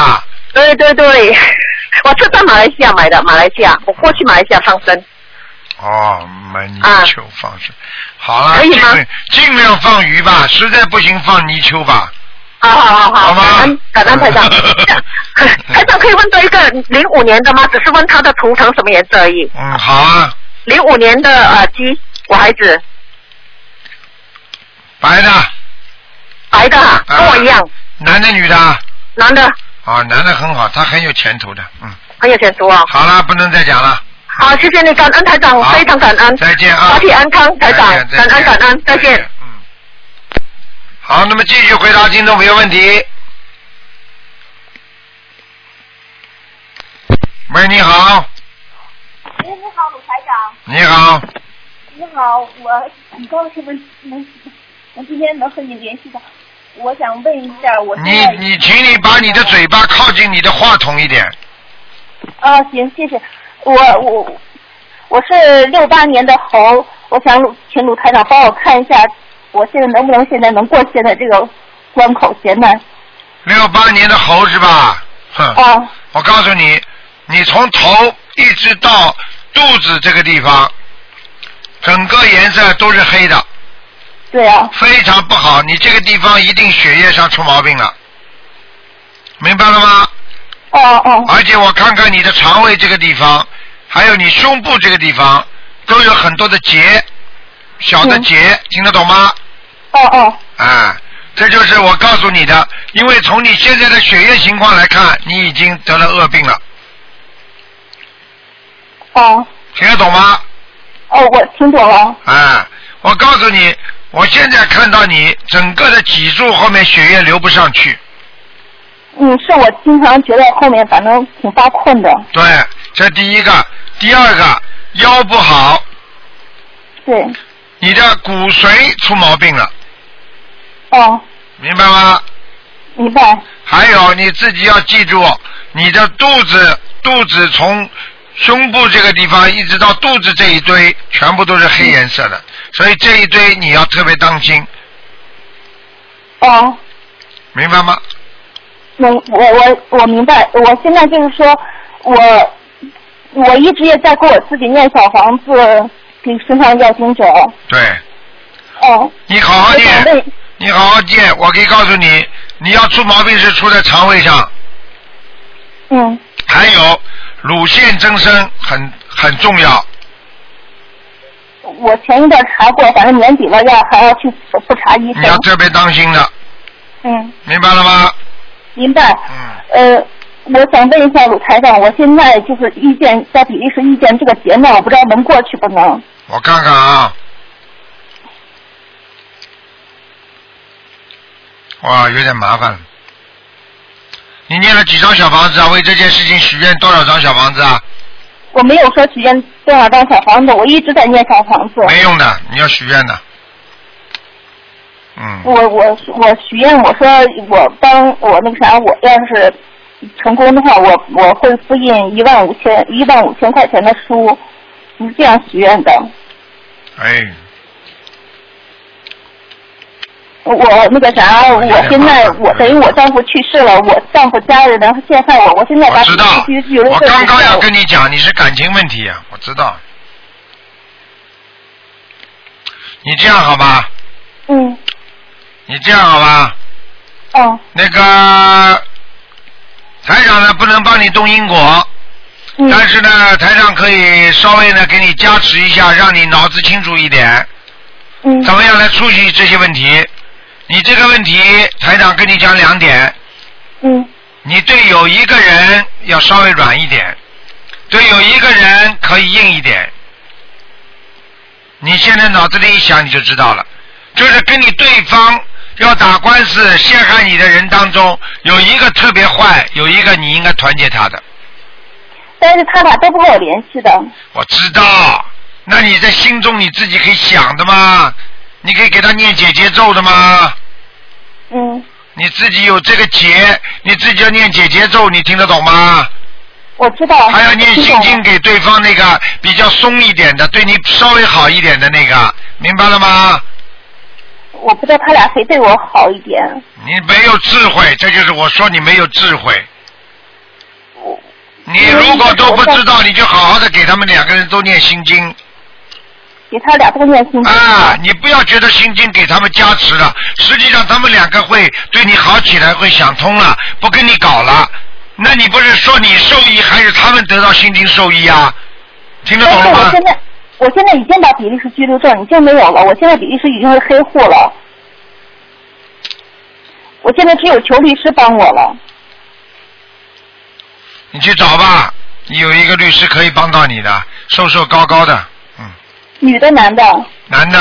对对对，我是在马来西亚买的，马来西亚，我过去马来西亚放生。哦，买泥啊鳅放生，好了，可以吗尽量放鱼吧，实在不行放泥鳅吧。好好好好，感恩感恩台长。台长可以问到一个零五年的吗？只是问他的图腾什么颜色而已。嗯，好啊，零五年的呃鸡，我孩子白的。白的啊，跟我一样，男的女的？男的啊，男的很好，他很有前途的，嗯。很有前途啊。好了，不能再讲了。好，谢谢你，感恩台长，非常感恩。再见啊身体安康，台长，感恩感恩，再见。嗯好，那么继续回答听众朋友问题。喂，你好，喂，你好，鲁台长。你好，你好，我很高兴能能能今天能和你联系到。我想问一下，我现你你，请你把你的嘴巴靠近你的话筒一点。啊，行，谢谢。我我我是六八年的猴，我想鲁请鲁台长帮我看一下，我现在能不能现在能过现在这个关口劫难？六八年的猴是吧？哼，啊，我告诉你，你从头一直到肚子这个地方，整个颜色都是黑的，对啊，非常不好。你这个地方一定血液上出毛病了，明白了吗？哦哦，而且我看看你的肠胃这个地方，还有你胸部这个地方，都有很多的结，小的结，听得懂吗？哦哦，啊，这就是我告诉你的，因为从你现在的血液情况来看，你已经得了恶病了，哦听得懂吗？哦，我听懂了。啊，我告诉你，我现在看到你整个的脊柱后面血液流不上去，嗯，是我经常觉得后面反正挺发困的。对，这第一个，第二个腰不好，对，你的骨髓出毛病了，哦，明白吗？明白。还有你自己要记住，你的肚子肚子从胸部这个地方一直到肚子这一堆，全部都是黑颜色的，所以这一堆你要特别当心，哦，明白吗？明我我我明白，我现在就是说，我我一直也在给我自己念小房子，给身上要经者。对，哦，你好好念，你好好念，我可以告诉你，你要出毛病是出在肠胃上，嗯，还有乳腺增生很很重要，我前一段查过，反正年底了要还要去复查医你要。特别当心的，嗯，明白了吗？明白。嗯，呃，我想问一下鲁台长，我现在就是遇见在比利时遇见这个劫难，我不知道能过去不能？我看看啊，哇，有点麻烦了。你念了几张小房子啊？为这件事情许愿多少张小房子啊？我没有说许愿多少张小房子，我一直在念小房子。没用的，你要许愿的。嗯，我我我许愿，我说我帮我那个啥，我要是成功的话，我我会复印一万五千一万五千块钱的书，是这样许愿的。哎，我那个啥，我现在我等于我丈夫去世了，我丈夫家人然后陷害我，我现在把我知道我刚刚要跟你讲，你是感情问题啊，我知道。你这样好吧？嗯你这样好吧？哦。那个台长呢，不能帮你动因果，嗯。但是呢，台长可以稍微呢给你加持一下，让你脑子清楚一点，嗯。怎么样来处理这些问题？你这个问题，台长跟你讲两点，嗯。你对有一个人要稍微软一点，对有一个人可以硬一点。你现在脑子里一想你就知道了，就是跟你对方要打官司陷害你的人当中，有一个特别坏，有一个你应该团结他的。但是他俩都不跟我联系的。我知道，那你在心中你自己可以想的吗？你可以给他念姐姐咒的吗？嗯，你自己有这个结，你自己要念姐姐咒，你听得懂吗？我知道。还要念心经给对方那个比较松一点的，对你稍微好一点的那个，明白了吗？我不知道他俩谁对我好一点。你没有智慧，这就是我说你没有智慧。你如果都不知道，你就好好的给他们两个人都念心经给他俩都念心经。啊！你不要觉得心经给他们加持了，实际上他们两个会对你好起来，会想通了，不跟你搞了。那你不是说你受益，还是他们得到心经受益啊？听得懂了吗是我现？在，我现在已经把比利时居留证已经没有了，我现在比利时已经是黑户了。我现在只有求律师帮我了。你去找吧，你有一个律师可以帮到你的，瘦瘦高高的，嗯女的男的？男的，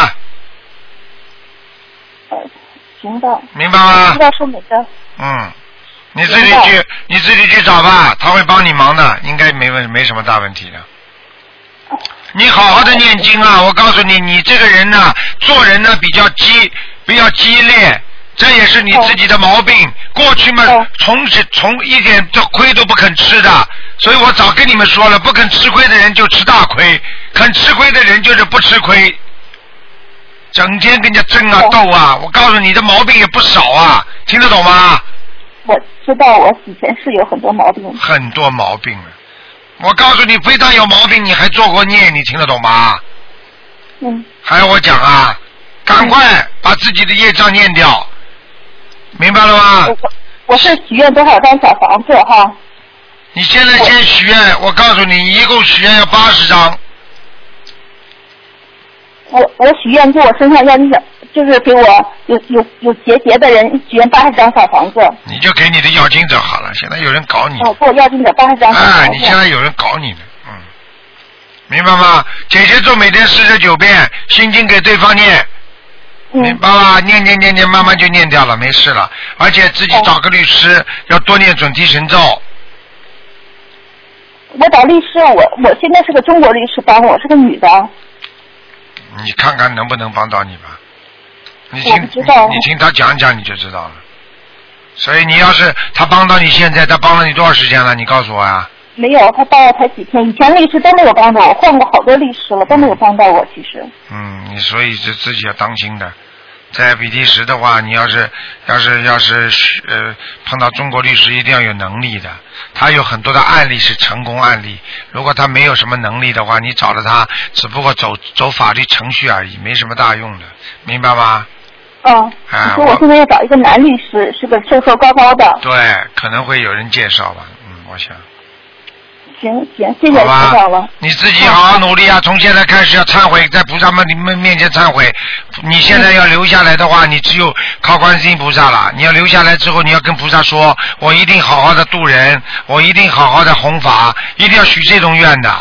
呃，行的。明白吗知道是哪个？嗯，你自己去，你自己去找吧，他会帮你忙的，应该没问没什么大问题的。你好好的念经啊！我告诉你，你这个人呢，做人呢比较激，比较激烈，这也是你自己的毛病。过去嘛，从从一点的亏都不肯吃的，所以我早跟你们说了，不肯吃亏的人就吃大亏，肯吃亏的人就是不吃亏。整天跟人家争啊斗啊，我告诉你的毛病也不少啊，听得懂吗？我知道我以前是有很多毛病。很多毛病了，我告诉你，非但有毛病，你还做过孽，你听得懂吗？嗯。还要我讲啊？赶快把自己的业障念掉，明白了吗？我我是许愿多少张小房子哈？你现在先许愿，我告诉你，一共许愿要八十张。我我许愿就我身上要那个，就是给我有有有结节的人许愿八十张小房子。你就给你的要经者好了，现在有人搞你。哦，给我要经者八十张小房子。哎，你现在有人搞你呢，嗯，明白吗？姐姐做每天四十九遍心经给对方念，明白吗？念念念念，慢慢就念掉了，没事了。而且自己找个律师，要多念准提神咒。我找律师，我我现在是个中国律师帮我，是个女的。你看看能不能帮到你吧？你听，你听他讲讲你就知道了。所以你要是他帮到你现在，他帮了你多少时间了？你告诉我呀、没有，他帮了才几天，以前律师都没有帮到我，换过好多律师了，都没有帮到我。其实，嗯，你所以这自己要当心的。在比利时的话，你要是要是要是呃碰到中国律师，一定要有能力的。他有很多的案例是成功案例。如果他没有什么能力的话，你找了他，只不过走走法律程序而已，没什么大用的，明白吗？嗯，啊你说我现在要找一个男律师，是个瘦瘦高高的。对，可能会有人介绍吧，嗯，我想。行行，谢谢好吧知道了。你自己好好努力啊！从现在开始要忏悔，在菩萨们你们面前忏悔。你现在要留下来的话，你只有靠观世音菩萨了。你要留下来之后，你要跟菩萨说：“我一定好好的度人，我一定好好的弘法，一定要许这种愿的。”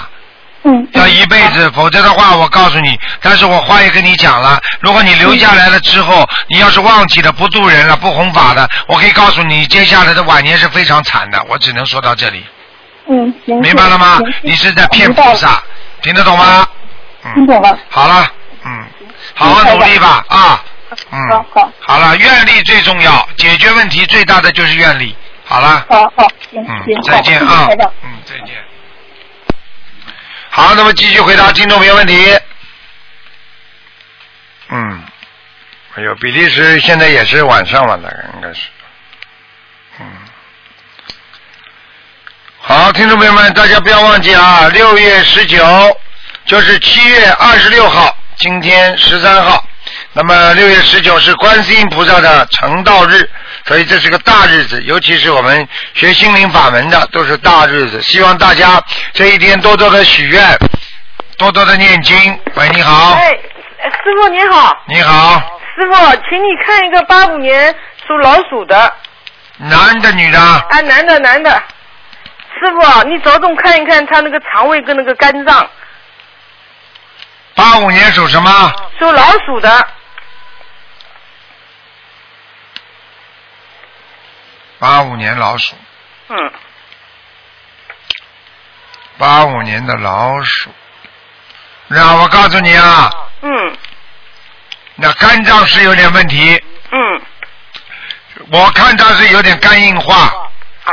嗯。要一辈子，否则的话，我告诉你。但是我话也跟你讲了，如果你留下来了之后，你要是忘记了不渡人了，不弘法的，我可以告诉你，接下来的晚年是非常惨的。我只能说到这里。嗯，行。明白了吗？你是在骗菩萨，听得懂吗？听懂了。好了，嗯，好好努力吧啊，嗯，好好好了，愿力最重要，解决问题最大的就是愿力。好了，好好，行嗯行，，再见啊嗯，再见。好，那么继续回答听众朋友问题。嗯，哎呦，比利时现在也是晚上了，大概应该是，嗯。好，听众朋友们，大家不要忘记啊，六月十九就是七月二十六号，今天十三号。那么六月十九是观世音菩萨的成道日，所以这是个大日子，尤其是我们学心灵法门的都是大日子。希望大家这一天多多的许愿，多多的念经。喂，你好，哎，呃师傅你好，你好，师傅，请你看一个八五年属老鼠的，男的女的？啊，男的男的，师傅，你着重看一看他那个肠胃跟那个肝脏，八五年属什么？属老鼠的，八五年老鼠，嗯，八五年的老鼠。那我告诉你啊，嗯那肝脏是有点问题，嗯，我看他是有点肝硬化。啊。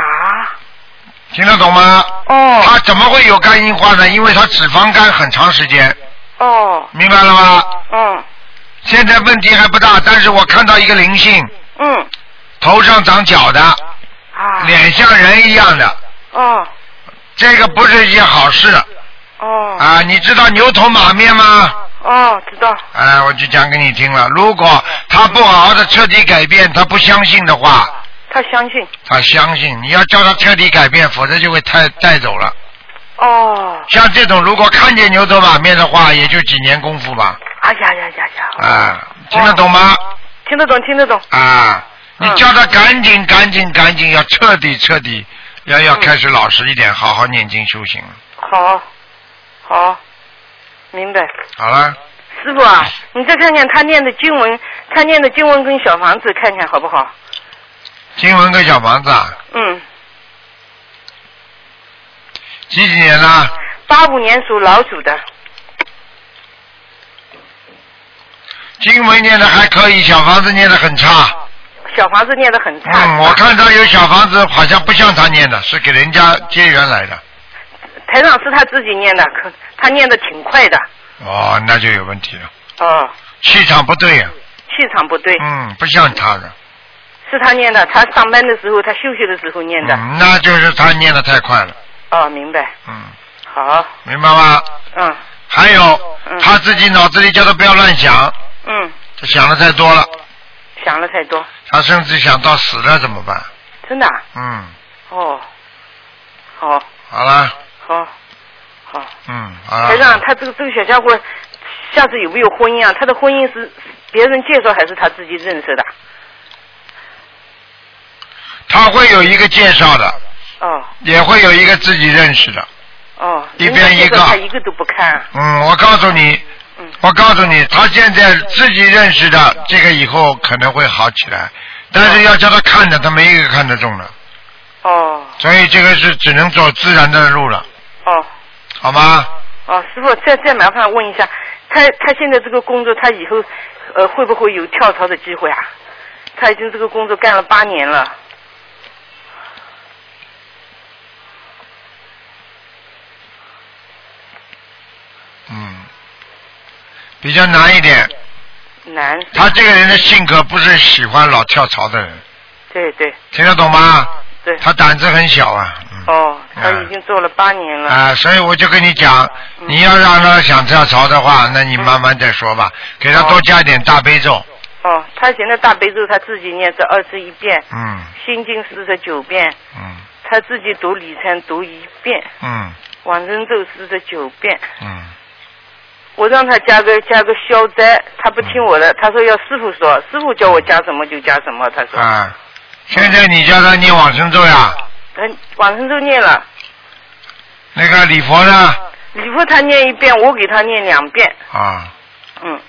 听得懂吗？哦。他怎么会有肝硬化呢？因为他脂肪肝很长时间。哦。明白了吗？嗯现在问题还不大，但是我看到一个灵性，嗯头上长角的，啊，脸像人一样的，哦这个不是一件好事哦啊！你知道牛头马面吗？哦，知道，哎，我就讲给你听了。如果他不好好的彻底改变，他不相信的话，他相信，他相信，你要叫他彻底改变，否则就会太带走了。哦，像这种如果看见牛头马面的话，也就几年功夫吧。哎呀呀呀呀，啊，听得懂吗？听得懂听得懂，啊，你叫他赶紧赶紧赶紧，要彻底彻底，要要开始老实一点，好好念经修行。好，好，明白。好了，师傅啊，你再看看他念的经文，他念的经文跟小房子看看好不好？经文跟小房子啊，嗯，几几年的？八五年属老鼠的，经文念的还可以，小房子念的很差。小房子念得很差。嗯，我看他有小房子，好像不像他念的，是给人家结缘来的。台长是他自己念的，可他念的挺快的。哦，那就有问题了，哦，气场不对呀、气场不对。嗯，不像他的，是他念的，他上班的时候，他休息的时候念的。嗯，那就是他念的太快了，哦，明白。嗯，好。明白吗？嗯还有、他自己脑子里叫他不要乱想，嗯，他想的太多了，想的太多，他甚至想到死了怎么办？真的啊、嗯，哦，好，好了，好，好。嗯，好了。台长，他这个这个小家伙，下次有没有婚姻啊？他的婚姻是别人介绍还是他自己认识的？他会有一个介绍的，哦也会有一个自己认识的。哦，一边一个他一个都不看。嗯，我告诉你，我告诉你，他现在自己认识的这个以后可能会好起来，但是要叫他看的，他没一个看得中的，哦所以这个是只能走自然的路了，哦好吗？哦，师傅，再再麻烦问一下，他他现在这个工作，他以后呃会不会有跳槽的机会啊？他已经这个工作干了八年了。嗯，比较难一点。难。他这个人的性格不是喜欢老跳槽的人，对对听得懂吗？对。他胆子很小啊，哦，他已经做了八年了。啊，所以我就跟你讲，你要让他想跳槽的话，那你慢慢再说吧，给他多加点大悲咒，哦，他现在大悲咒他自己念是二十一遍，嗯心经四十九遍，嗯他自己读礼忏读一遍，嗯往生咒四十九遍。嗯，我让他加个加个消灾，他不听我的，他说要师傅说，师傅叫我加什么就加什么，他说。啊，现在你叫他念往生咒呀，他往生咒念了，那个礼佛呢？礼佛他念一遍，我给他念两遍，啊，嗯，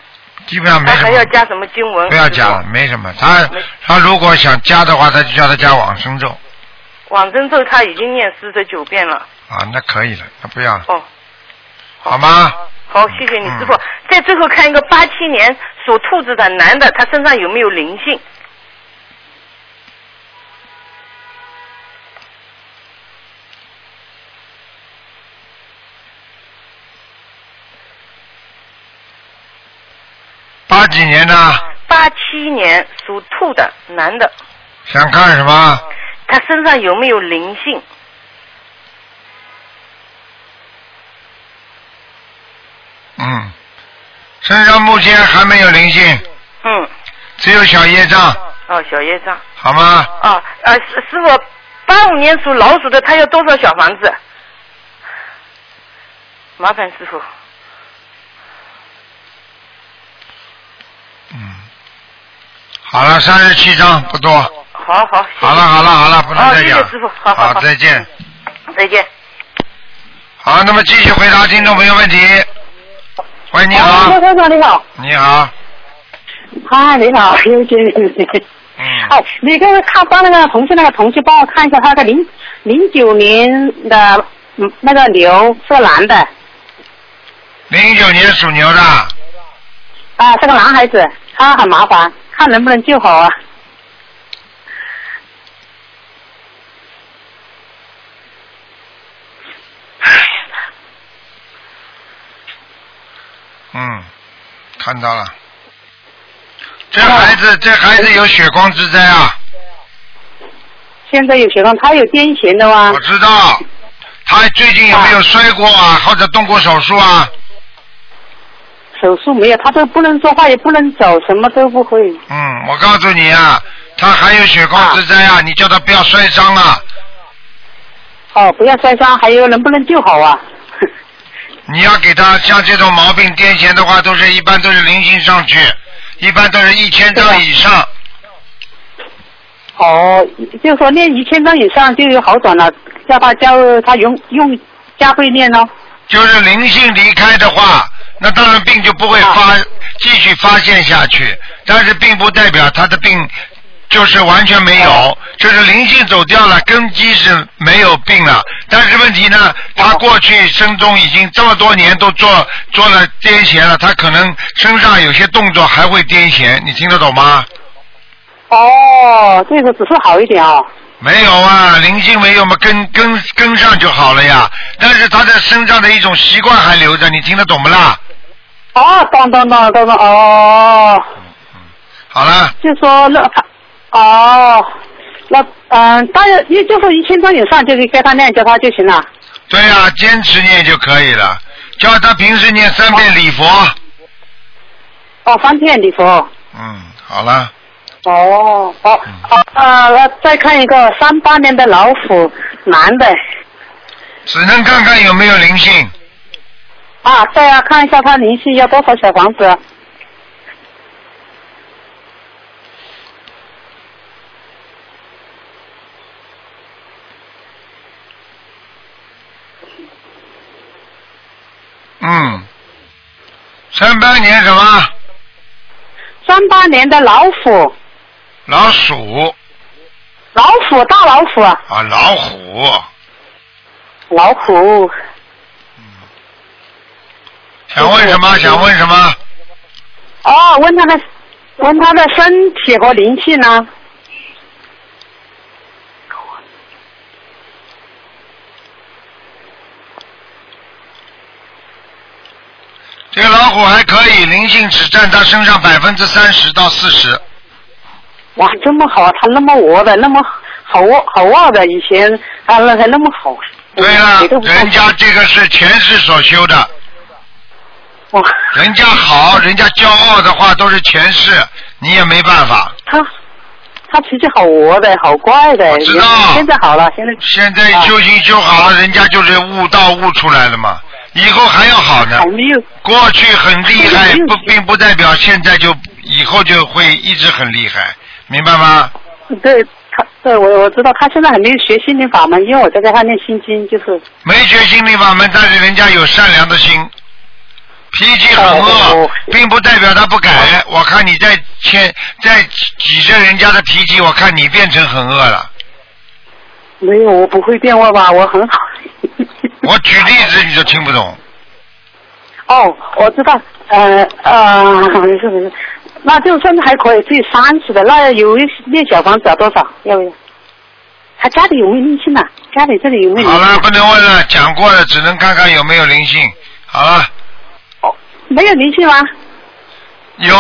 基本上没他还要，加什么经文？不要加了，没什么。他他如果想加的话，他就叫他加往生咒。往生咒他已经念四十九遍了。啊，那可以了，那不要了，哦，好吗？好，谢谢你嗯师傅。再最后看一个八七年属兔子的男的，他身上有没有灵性？八几年的，八七年属兔的男的，想看什么？他身上有没有灵性？嗯，身上目前还没有灵性，嗯，只有小业障，哦，小业障。好吗？哦，呃，师师傅，八五年属老鼠的，他要多少小房子？麻烦师傅。嗯好了，三十七张不多。好好。谢谢好了好了好了，不能哦再讲。谢谢师傅，好好好再见。再见。好，那么继续回答听众朋友问题。喂，你好，先生你好，你好，嗨，你好，又见面。嗯，哎，你个看帮那个同事那个同事帮我看一下他的零零九年的嗯那个牛是男的。零九年属牛的，啊，是个男孩子，他很麻烦，看能不能救好啊？嗯，看到了。这孩子，这孩子有血光之灾啊！现在有血光，他有癫痫的吗？我知道。他最近有没有摔过啊，或者动过手术啊？手术没有，他都不能说话，也不能走，什么都不会。嗯，我告诉你啊，他还有血光之灾啊，你叫他不要摔伤啊！哦，不要摔伤，还有能不能救好啊？你要给他像这种毛病癫痫的话，都是一般都是零星上去，一般都是一千张以上。哦，就说念一千张以上就有好转了，叫他教他用用加倍念哦。就是灵性离开的话，那当然病就不会发、继续发现下去，但是并不代表他的病就是完全没有，就是灵性走掉了，根基是没有病了。但是问题呢，他过去生中已经这么多年都做做了癫痫了，他可能身上有些动作还会癫痫，你听得懂吗？哦哦，这个只是好一点啊。没有啊，灵性没有嘛，跟跟跟上就好了呀。但是他在身上的一种习惯还留着，你听得懂不啦？哦，懂懂懂懂懂哦。好了，就说那他哦，那嗯，大约也就是一千多以上就可以给他念，叫他就行了。对呀、坚持念就可以了。叫他平时念三遍礼佛。哦，三遍礼佛。嗯，好了，哦，好，哦，啊，那再看一个三八年的老虎，男的。只能看看有没有灵性。啊，对啊，看一下他灵性要多少小房子？嗯，三八年什么？三八年的老虎，老鼠老虎大老虎啊，啊，老虎。老虎。想问什么？想问什么？哦，问他的，问他的身体和灵气呢？这个老虎还可以，灵性只占他身上百分之三十到四十。哇，这么好，他那么恶的，那么好恶好恶的，以前他那还那么好。对了，人家这个是前世所修的。哇。人家好，人家骄傲的话都是前世，你也没办法。他他脾气好恶的，好怪的。知道现在好了，现在。现在修行修好了，人家就是悟道悟出来了嘛，以后还要好呢。过去很厉害，不并不代表现在就以后就会一直很厉害，明白吗？对他，对我我知道他现在还没有学心灵法门，因为我在跟他念心经，就是没学心灵法门，但是人家有善良的心，脾气很恶，并不代表他不改。我看你在欠在挤着人家的脾气，我看你变成很恶了。没有，我不会变恶吧？我很好。我举例子你就听不懂。哦，我知道，呃呃，没事没事，那就算还可以，自己三十的，那有一那小房子要多少？要不要？他家里有没有灵性呢？家里这里有没有灵性？好了，不能问了，讲过了，只能看看有没有灵性。好了，哦没有灵性吗？有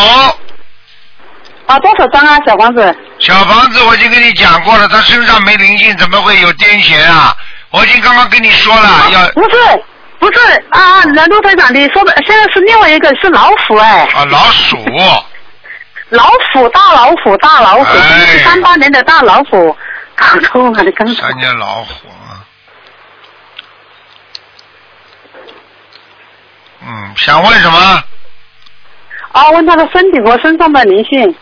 啊，多少张啊？小房子？小房子我已经跟你讲过了，他身上没灵性，怎么会有癫痫啊？我已经刚刚跟你说了，要不是不是啊，南陆台长，你说的现在是另外一个是老虎哎。啊老鼠。老虎大老虎大老虎，是三八年的大老虎，搞错了，你刚才。三年老虎啊。嗯，想问什么？啊，问他的身体和身上的灵性。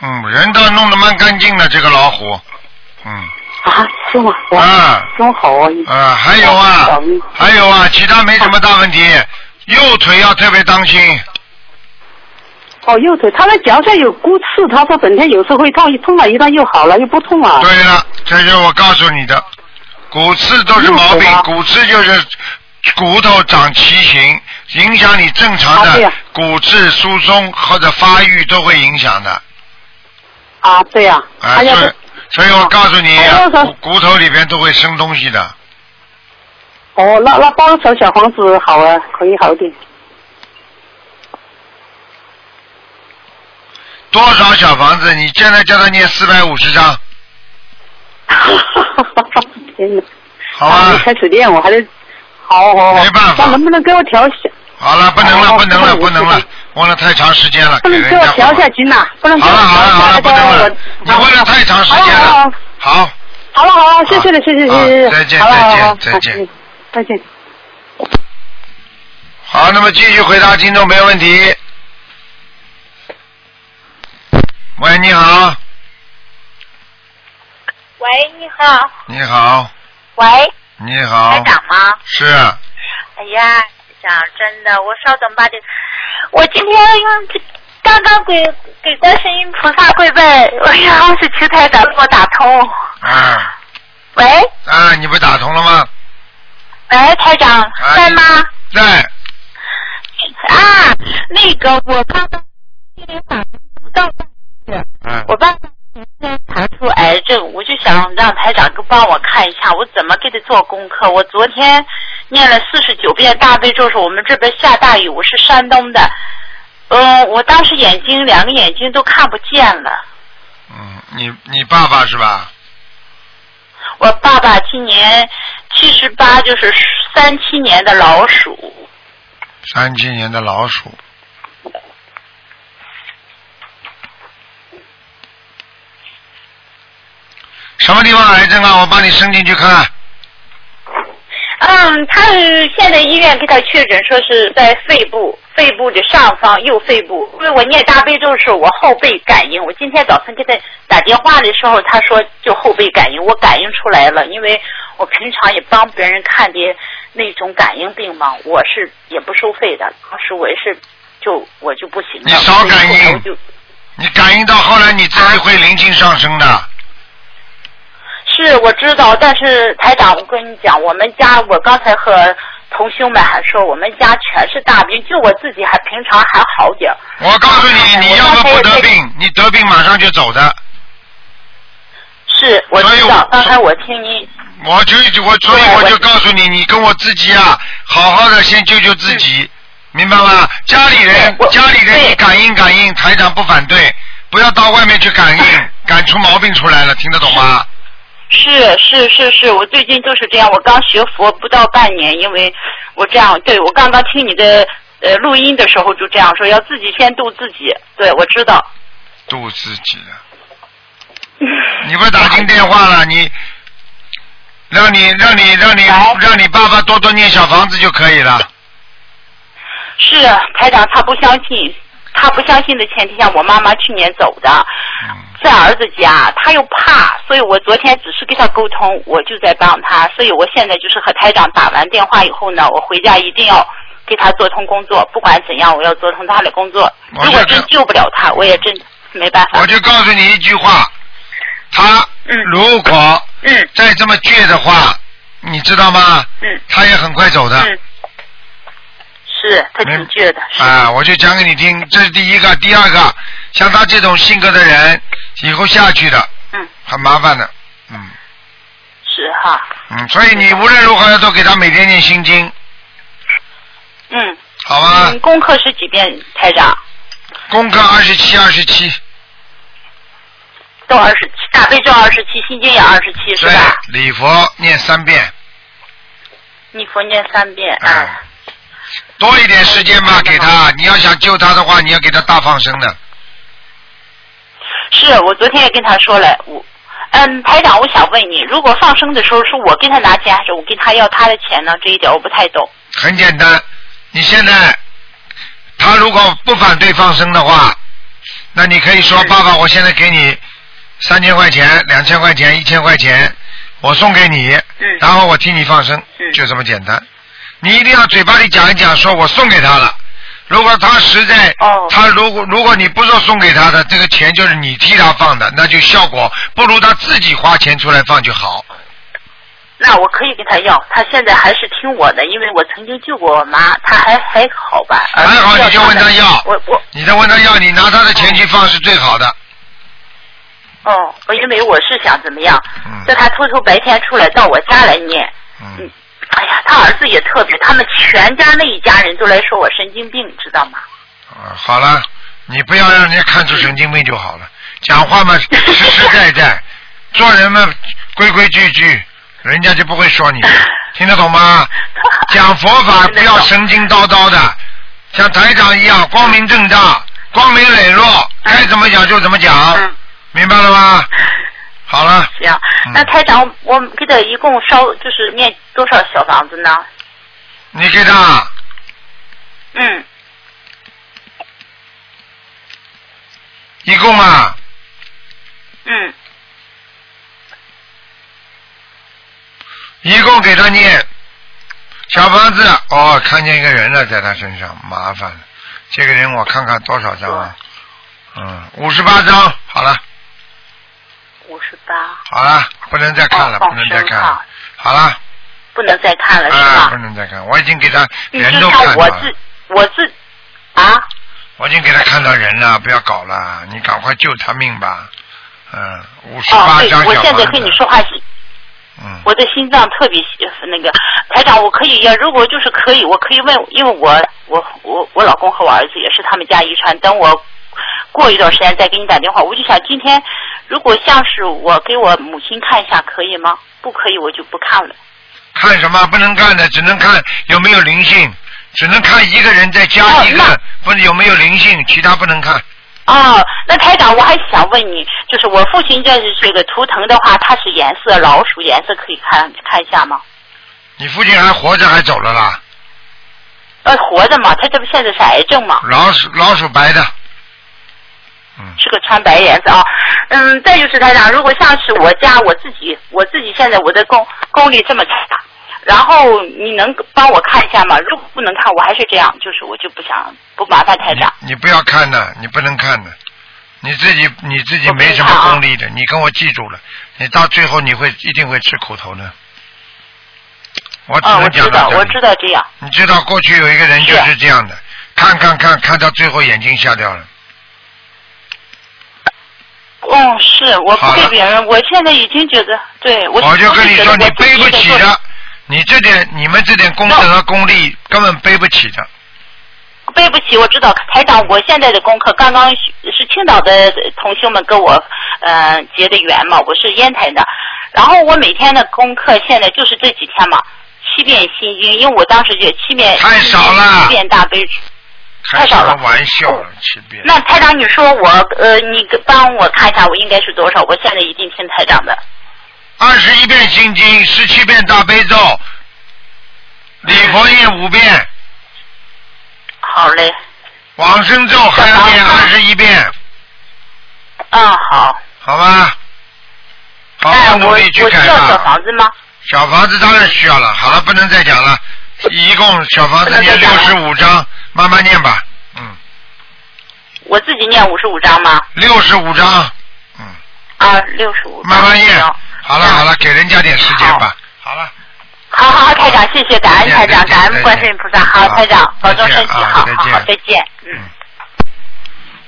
嗯，人倒弄得蛮干净的，这个老虎。嗯。啊，是吗？啊。真好啊！啊，还有啊，还有啊，其他没什么大问题，右腿要特别当心。哦，右腿，他的脚上有骨刺，他说整天有时候会痛，一痛了一段又好了，又不痛了。对了，这就是我告诉你的，骨刺都是毛病，骨刺就是骨头长畸形，影响你正常的骨质疏松或者发育都会影响的。啊，对呀、啊，他要是所以我告诉你骨骨头里边都会生东西的。哦，那那多少小房子好啊？可以好点。多少小房子？你现在叫他念四百五十张，天哪！好吧？没开始练，我还得。好好好。没办法那能不能给我调小？好了，不能了，哦不能了，不能了，问了太长时间了，不能给我调下筋呐？不能给我调下好了好了，不能问了，你问了太长时间好了。好，好了好了，谢谢了谢谢谢谢。啊再见再见再见再见。好，那么继续回答听众朋友问题。喂，你好，喂，你好，你好，喂，你好台，长吗？是哎呀，长真的，我稍等八点，我今天用刚刚给给观世音菩萨跪拜，哎呀，我是求台长给我打通。啊喂，啊，你不打通了吗？喂，台长啊在吗？在，啊，那个我刚刚嗯，我爸爸今天查出癌症，我就想让台长给帮我看一下，我怎么给他做功课。我昨天念了四十九遍大悲咒，是我们这边下大雨，我是山东的，嗯，我当时眼睛两个眼睛都看不见了。嗯，你你爸爸是吧？我爸爸今年七十八，就是三七年的老鼠。三七年的老鼠。什么地方癌症啊？我帮你伸进去看。嗯，他现在医院给他确诊说是在肺部，肺部的上方右肺部。因为我念大悲咒的时候，我后背感应。我今天早晨给他打电话的时候，他说就后背感应，我感应出来了。因为我平常也帮别人看的那种感应病嘛，我是也不收费的。当时我也是就我就不行了。你少感应就，你感应到后来你自己会灵性上升的。是我知道，但是台长，我跟你讲，我们家我刚才和同修们还说，我们家全是大病，就我自己还平常还好点儿。我告诉你，你要么不得病，你得病马上就走的。是，我知道。刚才我听你，我就我所以我就告诉你，你跟我自己啊，好好的先救救自己，明白吗？家里人，家里人你感应感应，台长不反对，不要到外面去感应，感出毛病出来了，听得懂吗？是是是是，我最近就是这样。我刚学佛不到半年，因为我这样，对我刚刚听你的呃录音的时候就这样说，要自己先度自己。对，我知道。度自己了。你不是打进电话了？你让你让你让你让你爸爸多多念小房子就可以了。是台长，他不相信，他不相信的前提下，我妈妈去年走的，在儿子家，他又怕，所以我昨天只是跟他沟通，我就在帮他，所以我现在就是和台长打完电话以后呢，我回家一定要给他做通工作，不管怎样，我要做通他的工作。如果真救不了他，我也真没办法。我就告诉你一句话，他如果再这么倔的话，你知道吗？嗯，他也很快走的。嗯，是他挺倔的。啊，我就讲给你听，这是第一个，第二个，像他这种性格的人，以后下去的，嗯，很麻烦的，嗯是哈，嗯，所以你无论如何都给他每天念心经，嗯。好吧？嗯，功课是几遍，台长？功课二十七，二十七，都二十七，大悲咒二十七，心经也二十七，是对吧？，礼佛念三遍，礼佛念三遍，嗯，多一点时间嘛，给他。你要想救他的话，你要给他大放生的。是我昨天也跟他说了，我，嗯，台长，我想问你，如果放生的时候是我跟他拿钱，还是我跟他要他的钱呢？这一点我不太懂。很简单，你现在他如果不反对放生的话，那你可以说爸爸，我现在给你三千块钱、两千块钱、一千块钱，我送给你，然后我替你放生，就这么简单。你一定要嘴巴里讲一讲，说我送给他了。如果他实在，哦他如果如果你不说送给他的，这个钱就是你替他放的，那就效果不如他自己花钱出来放就好。那我可以跟他要，他现在还是听我的，因为我曾经救过我妈，他还还好吧？还好你就问他要我我你再问他要，你拿他的钱去放是最好的。哦，我因为我是想怎么样，叫他偷偷白天出来到我家来念。嗯。哎呀，他儿子也特别，他们全家那一家人都来说我神经病，知道吗？啊，好了，你不要让人家看出神经病就好了。讲话嘛，实实在在，做人嘛，规规矩矩，人家就不会说你，听得懂吗？讲佛法不要神经叨叨的，像台长一样光明正大、光明磊落，该怎么讲就怎么讲，明白了吗？好了，行，那台长，我给他一共烧就是念多少小房子呢？你给他。嗯，一共啊，嗯，一共给他念小房子。哦，看见一个人了，在他身上，麻烦了。这个人我看看多少张啊？嗯，五十八张，好了，五十八，好了，不能再看了，哦不能再看好了，好了，不能再看了是啊，吧不？能再看，我已经给他你人就看我都看到了，自我自啊，我已经给他看到人了，不要搞了，你赶快救他命吧。嗯，五十八张我现在。跟你说话是，嗯，我的心脏特别喜那个台长，我可以要，如果就是可以，我可以问，因为我我我我老公和我儿子也是他们家遗传，等我过一段时间再给你打电话。我就想今天如果像是我给我母亲看一下，可以吗？不可以，我就不看了。看什么不能看的，只能看有没有灵性，只能看一个人再加一个，不是有没有灵性，其他不能看。哦，那台长，我还想问你，就是我父亲这是这个图腾的话，它是颜色老鼠颜色，可以看看一下吗？你父亲还活着还走了啦？呃，活着嘛，他这不现在是癌症嘛，老鼠老鼠白的，是个穿白颜色啊。嗯，再就是台长，如果像是我家我自己，我自己现在我的功功力这么差，然后你能帮我看一下吗？如果不能看，我还是这样，就是我就不想不麻烦台长。你不要看的，你不能看的，你自己你自己没什么功力的，你跟我记住了，你到最后你会一定会吃苦头的。我只啊，我能知道，我讲到这里。知道这样。你知道过去有一个人就是这样的，看看看看到最后眼睛瞎掉了。嗯，是我不给别人，我现在已经觉得，对我我就跟你说，你背不起的。的，你这点你们这点功德和功力根本背不起的。背不起，我知道台长，我现在的功课刚刚是青岛的同学们跟我呃结的缘嘛，我是烟台的，然后我每天的功课现在就是这几天嘛，七遍心经，因为我当时就七遍太少了七遍大悲咒。开什么玩笑。那台长，你说我呃，你帮我看一下，我应该是多少？我现在一定听台长的。二十一遍心经，十七遍大悲咒，礼佛念五遍。好嘞。往生咒还要念二十一遍，嗯，好。好吧？好好努力去改哎我需要小。房子吗？小房子当然需要了。好了，不能再讲了。一共小房子念六十五章，慢慢念吧。嗯我自己念五十五章吗？六十五章，啊，六十五。慢慢念。好了好了，给人家点时间吧。好好好，台长，谢谢，感恩台长，感恩观世音菩萨。好，台长，保重身体，好好好，再见。嗯。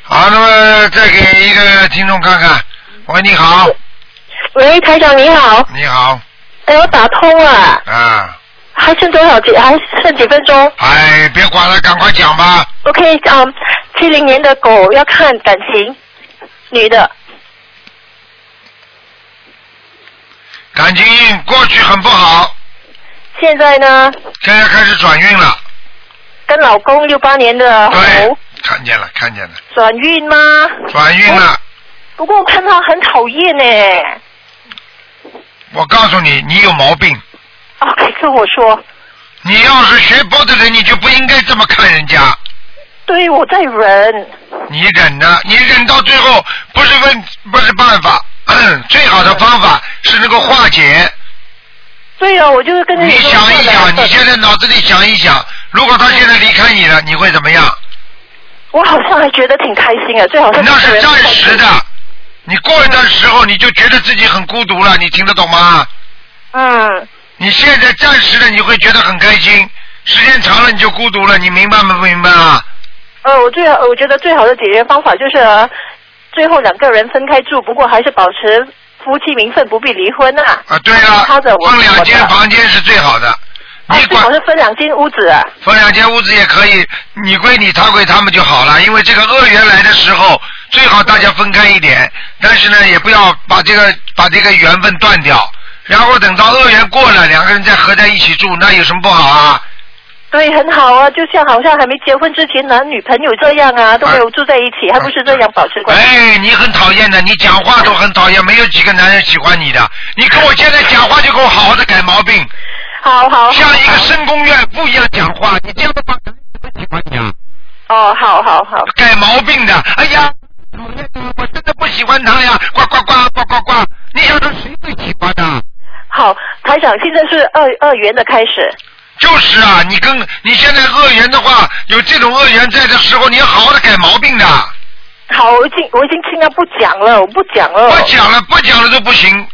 好，那么再给一个听众看看。喂，你好，喂，台长你好，你好，哎，我打通了，啊，还剩多少几？还剩几分钟哎，别管了，赶快讲吧。？OK，嗯，七零年的狗要看感情，女的，感情运过去很不好，现在呢现在开始转运了。跟老公六八年的猴看见了，看见了，转运吗？转运了。不过我看他很讨厌呢。我告诉你，你有毛病。跟我说，你要是学佛的人，你就不应该这么看人家。对我在忍，你忍呢？你忍到最后不是问不是办法，最好的方法是能够化解。对啊，我就是跟着你说想一想，你现在脑子里想一想，如果他现在离开你了，你会怎么样？我好像还觉得挺开心啊，最好是那是暂时的，你过一段时候你就觉得自己很孤独了，你听得懂吗？嗯。你现在暂时的你会觉得很开心，时间长了你就孤独了，你明白吗？不明白啊？呃，我最好，我觉得最好的解决方法就是、呃最后两个人分开住，不过还是保持夫妻名分，不必离婚啊。啊，对啊，他的分两间房间是最好的。啊，最好是分两间屋子、啊。分两间屋子也可以，你归你，他归他们就好了。因为这个恶缘来的时候，最好大家分开一点，但是呢，也不要把这个把这个缘分断掉。然后等到恶缘过了，两个人再合在一起住，那有什么不好啊？对，很好啊，就像好像还没结婚之前男女朋友这样啊，都没有住在一起，还不是这样保持关系。哎，你很讨厌的，你讲话都很讨厌，没有几个男人喜欢你的。你跟我现在讲话就给我好好的改毛病。好好。像一个深宫院不一样讲话，你这样的话人怎么喜欢你啊？哦，好好好。改毛病的，哎呀，我真的不喜欢他呀！呱呱呱呱呱呱！你想说谁会喜欢他？好，台长，现在是二二元的开始。就是啊，你跟你现在恶缘的话，有这种恶缘在的时候，你要好好的改毛病的。好，我已经我已经尽量不讲了，我不讲了。不讲了，不讲了都不行。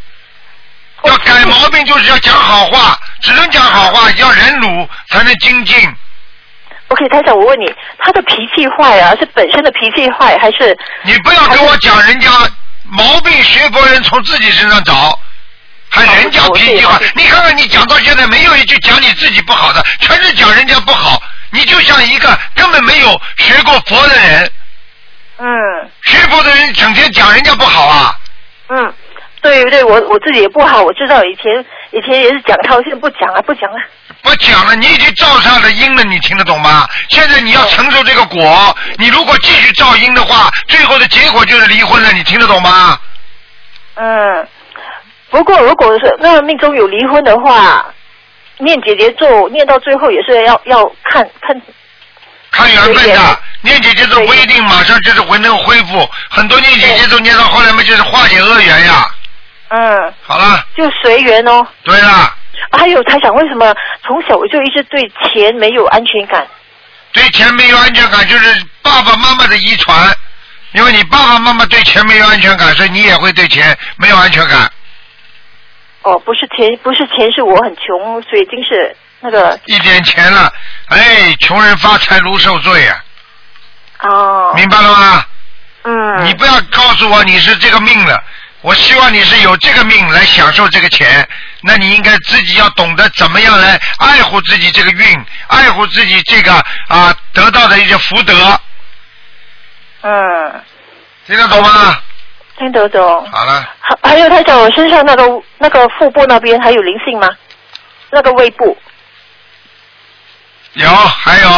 要改毛病，就是要讲好话，只能讲好话，要忍辱才能精进。OK，台长，我问你，他的脾气坏啊，是本身的脾气坏，还是你不要跟我讲人家毛病，学佛人从自己身上找，还人家脾气坏。你看看你讲到现在没有一句讲你自己不好的，全是讲人家不好。你就像一个根本没有学过佛的人，嗯，学佛的人整天讲人家不好啊。嗯，对对，我我自己也不好，我知道以前以前也是讲他，现在不讲了，不讲了。不讲了，你已经造上了因了，你听得懂吗？现在你要承受这个果，你如果继续造因的话，最后的结果就是离婚了，你听得懂吗？嗯，不过如果是那命中有离婚的话，念姐姐咒念到最后也是要要看看看缘分的，念姐姐咒不一定马上就是会能恢复，很多念姐姐咒念到后来嘛就是化解恶缘呀。嗯，好了，就随缘哦。对了，还有他想，为什么从小我就一直对钱没有安全感？对钱没有安全感，就是爸爸妈妈的遗传，因为你爸爸妈妈对钱没有安全感，所以你也会对钱没有安全感。哦，不是钱，不是钱，是我很穷，所以真是那个一点钱了，哎，穷人发财如受罪呀、哦。明白了吗？嗯。你不要告诉我你是这个命了，我希望你是有这个命来享受这个钱，那你应该自己要懂得怎么样来爱护自己这个运，爱护自己这个啊得到的一些福德，嗯，听得懂吗？听得懂。好了，还还有他讲，我身上那个那个腹部那边还有灵性吗？那个胃部有还有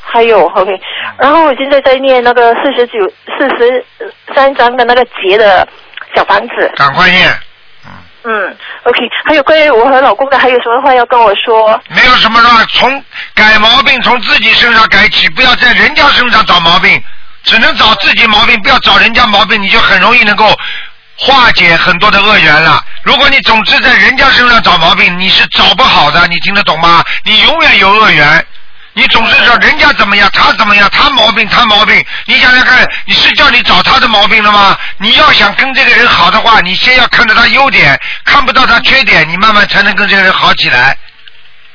还有 OK，然后我现在在念那个四十九、四十三章的那个结的小房子。赶快念。嗯，OK，还有关于我和老公的，还有什么话要跟我说？没有什么话，从改毛病从自己身上改起，不要在人家身上找毛病，只能找自己毛病，不要找人家毛病，你就很容易能够化解很多的恶缘了。如果你总是在人家身上找毛病，你是找不好的，你听得懂吗？你永远有恶缘。你总是说人家怎么样，他怎么样，他毛病他毛病，你想想看，你是叫你找他的毛病了吗？你要想跟这个人好的话，你先要看到他优点，看不到他缺点，你慢慢才能跟这个人好起来。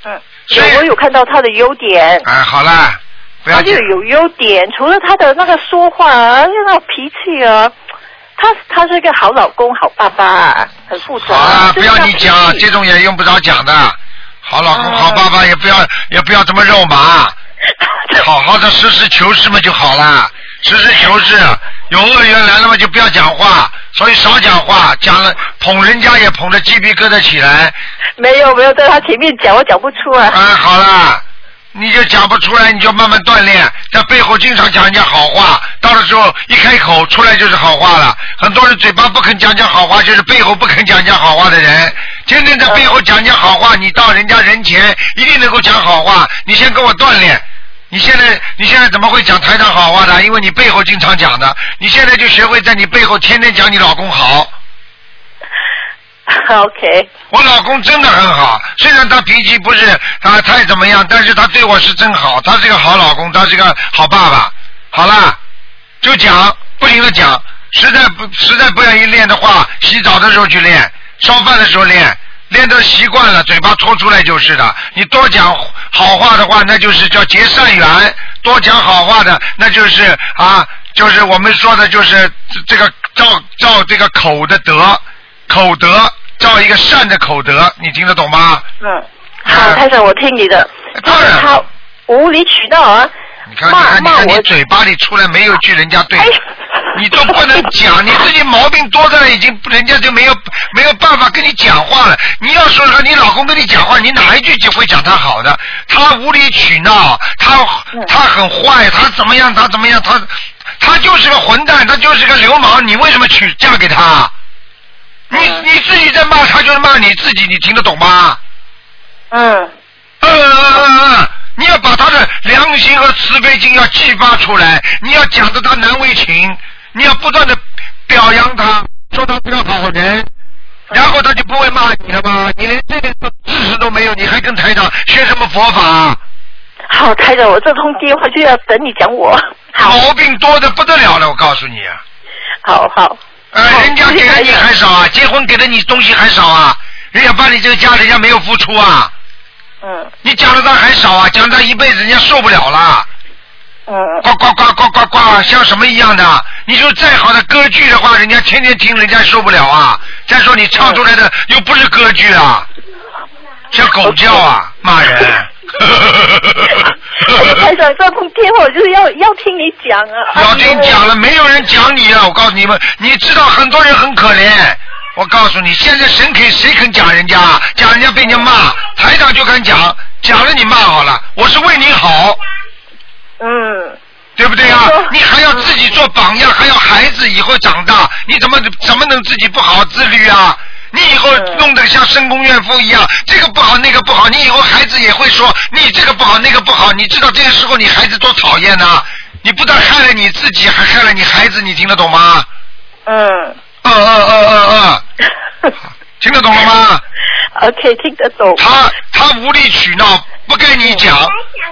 嗯，所以我有看到他的优点。哎，好啦，他就有优点，除了他的那个说话啊，那个脾气啊，他他是一个好老公、好爸爸，很负责。好了，不要你讲，这种也用不着讲的。好老公、好爸爸也不要也不要这么肉麻，好好的实事求是嘛就好了。实事求是，有恶缘来了嘛就不要讲话，所以少讲话，讲了捧人家也捧得鸡皮疙瘩起来。没有没有，在他前面讲，我讲不出啊。啊，好了，你就讲不出来，你就慢慢锻炼，在背后经常讲人家好话，到了时候一开口出来就是好话了。很多人嘴巴不肯讲讲好话，就是背后不肯讲讲好话的人，天天在背后讲讲好话，你到人家人前一定能够讲好话。你先跟我锻炼。你现在你现在怎么会讲台上好话的？因为你背后经常讲的，你现在就学会在你背后天天讲你老公好。OK。我老公真的很好，虽然他脾气不是啊太怎么样，但是他对我是真好，他是个好老公，他是个好爸爸。好啦，就讲，不停的讲，实在不实在不愿意练的话，洗澡的时候去练，烧饭的时候练，练到习惯了，嘴巴说出来就是的。你多讲好话的话，那就是叫结善缘；多讲好话的，那就是啊，就是我们说的，就是这个造造这个口的德，口德造一个善的口德，你听得懂吗？嗯，好，台长，我听你的。当然他无理取闹啊！你看，你看，你看，你嘴巴里出来没有句人家对，你都不能讲，你自己毛病多的已经，人家就没有没有办法跟你讲话了。你要说说你老公跟你讲话，你哪一句就会讲他好的？他无理取闹，他他很坏，他怎么样？他怎么样？他他就是个混蛋，他就是个流氓，你为什么娶嫁给他？你你自己在骂他，就是骂你自己，你听得懂吗？嗯。嗯嗯嗯嗯，你要把他的良心和慈悲心要激发出来，你要讲的他难为情，你要不断的表扬他，说他是个好人，然后他就不会骂你了吗？你连这点知识都没有，你还跟台长学什么佛法？好，台长，我这通电话就要等你讲我。毛病多的不得了了，我告诉你啊！好好。呃，人家给了你还少啊，结婚给了你东西还少啊，人家把你这个家，人家没有付出啊。嗯你讲的他还少啊，讲他一辈子人家受不了了。嗯呱呱呱呱呱呱，像什么一样的？你说再好的歌剧的话，人家天天听，人家受不了啊。再说你唱出来的又不是歌剧啊，像狗叫啊，骂人。台长，这通电话就是要要听你讲啊。要听讲了，没有人讲你啊！我告诉你们，你知道很多人很可怜。我告诉你，现在谁肯谁肯讲人家，讲人家被人家骂，台长就敢讲，讲了你骂好了，我是为你好，嗯。对不对啊？你还要自己做榜样，还要孩子以后长大，你怎么怎么能自己不好好自律啊？你以后弄得像深宫怨妇一样，这个不好那个不好，你以后孩子也会说你这个不好那个不好，你知道这个时候你孩子多讨厌呐、你不但害了你自己，还害了你孩子，你听得懂吗？嗯。嗯嗯嗯嗯嗯，听得懂了吗？OK，听得懂。他他无理取闹，不跟你讲。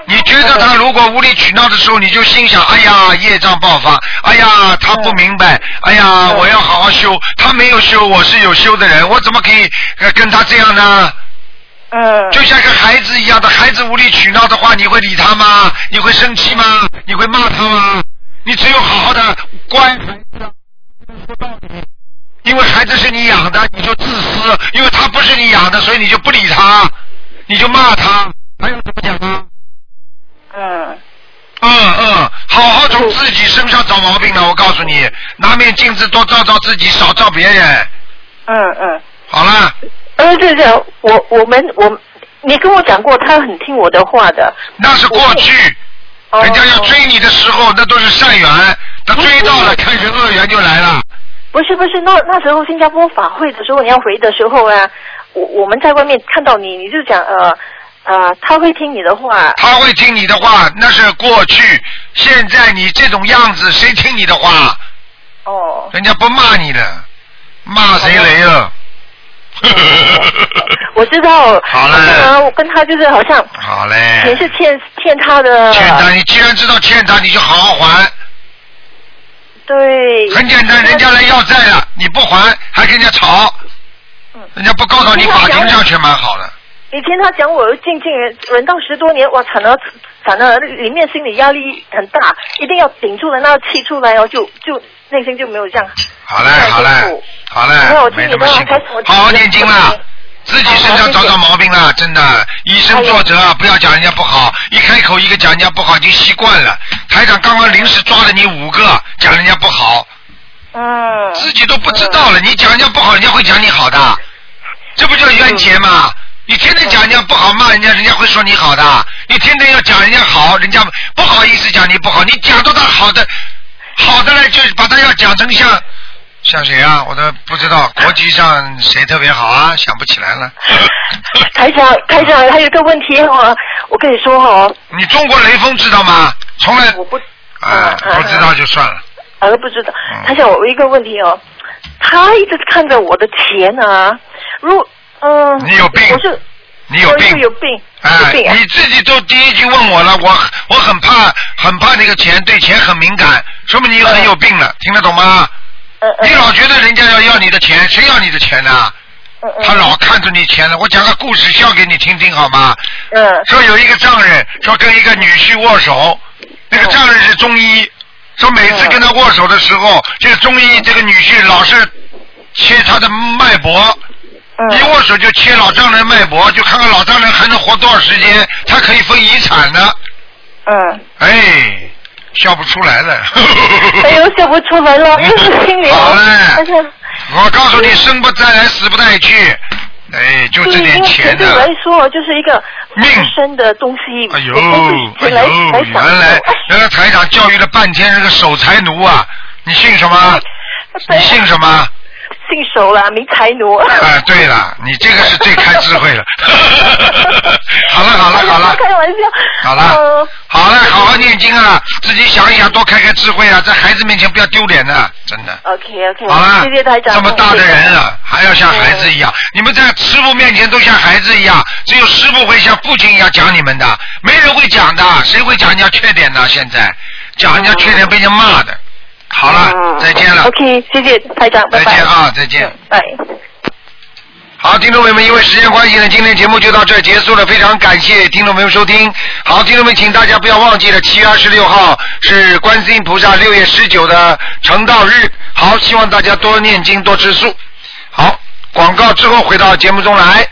你觉得他如果无理取闹的时候，你就心想：哎呀，业障爆发！哎呀，他不明白！哎呀，我要好好修。他没有修，我是有修的人，我怎么可以呃跟他这样呢？嗯。就像个孩子一样的，孩子无理取闹的话，你会理他吗？你会生气吗？你会骂他吗？你只有好好的乖孩子，说道理。因为孩子是你养的，你就自私；因为他不是你养的，所以你就不理他，你就骂他。还有怎么讲呢？嗯。嗯嗯，好好从自己身上找毛病了。我告诉你，拿面镜子多照照自己，少照别人。嗯嗯。好了，嗯，对对，我我们我，你跟我讲过，他很听我的话的。那是过去。人家要追你的时候，那都是善缘。他追到了，开始恶缘就来了。不是不是，那那时候新加坡法会的时候，你要回的时候啊，我我们在外面看到你，你就讲呃呃，他会听你的话。他会听你的话，那是过去。现在你这种样子，谁听你的话？哦。人家不骂你的，骂谁雷了？我知道。好嘞啊，我跟他就是好像好嘞。钱是欠欠他的。欠他，你既然知道欠他，你就好好还。对。很简单，人家来要债了，你不还，还跟人家吵，人家不告到你法庭上去蛮好的。以前他讲我静静人人到十多年，哇，惨了惨了，里面心理压力很大，一定要顶住了那个气出来哦，就就内心就没有这样。好嘞，好嘞，好嘞，那我听你的没那么辛苦开始我，听好好念经啦。自己身上找找毛病了，真的，以身作则，不要讲人家不好，一开口一个讲人家不好，已经习惯了。台长刚刚临时抓了你五个，讲人家不好，嗯。自己都不知道了，你讲人家不好，人家会讲你好的，这不叫冤结吗？你天天讲人家不好，骂人家，人家会说你好的。你天天要讲人家好，人家不好意思讲你不好。你讲到他好的，好的呢，就把他要讲成像像谁啊？我都不知道，国际上谁特别好啊？想不起来了。台长，台长，还有一个问题哦，我跟你说哦，你中国雷锋知道吗？从来我不啊，不知道就算了。呃不知道，他想，我有一个问题哦，他一直看着我的钱啊，如嗯、你有病。我是你有病。有病，哎病，啊。你自己都第一句问我了，我我很怕，很怕那个钱，对钱很敏感，说明你很有病了，听得懂吗？你老觉得人家要要你的钱，谁要你的钱呢、他老看着你钱了。我讲个故事笑给你听听好吗？嗯。说有一个丈人说跟一个女婿握手，那个丈人是中医，说每次跟他握手的时候，这个中医这个女婿老是切他的脉搏。一握手就切老丈人脉搏，就看看老丈人还能活多少时间，他可以分遗产的。嗯。哎，笑不出来了。哎呦，笑不出来了，好嘞我告诉你，生不带来，死不带去。哎，就这点钱对我的。来说就是一个命生的东西。哎呦，哎呦，原来原来台长教育了半天是个守财奴啊！你姓什么？你姓什么？姓手了，没财奴。啊，对了，你这个是最开智慧了。好了好了好了，开玩笑。好了，好了，好好念经啊，自己想一想，多开开智慧啊，在孩子面前不要丢脸的，真的。OK OK，好了，谢谢台长。这么大的人了，还要像孩子一样，你们在师傅面前都像孩子一样，只有师傅会像父亲一样讲你们的，没人会讲的，谁会讲人家缺点呢？现在讲人家缺点被人家骂的。好了，再见了。OK，谢谢台长，拜拜。再见啊，再见。拜。好，听众朋友们，因为时间关系呢，今天节目就到这儿结束了。非常感谢听众朋友收听。好，听众们，请大家不要忘记了，七月二十六号是观世音菩萨六月十九的成道日。好，希望大家多念经，多吃素。好，广告之后回到节目中来。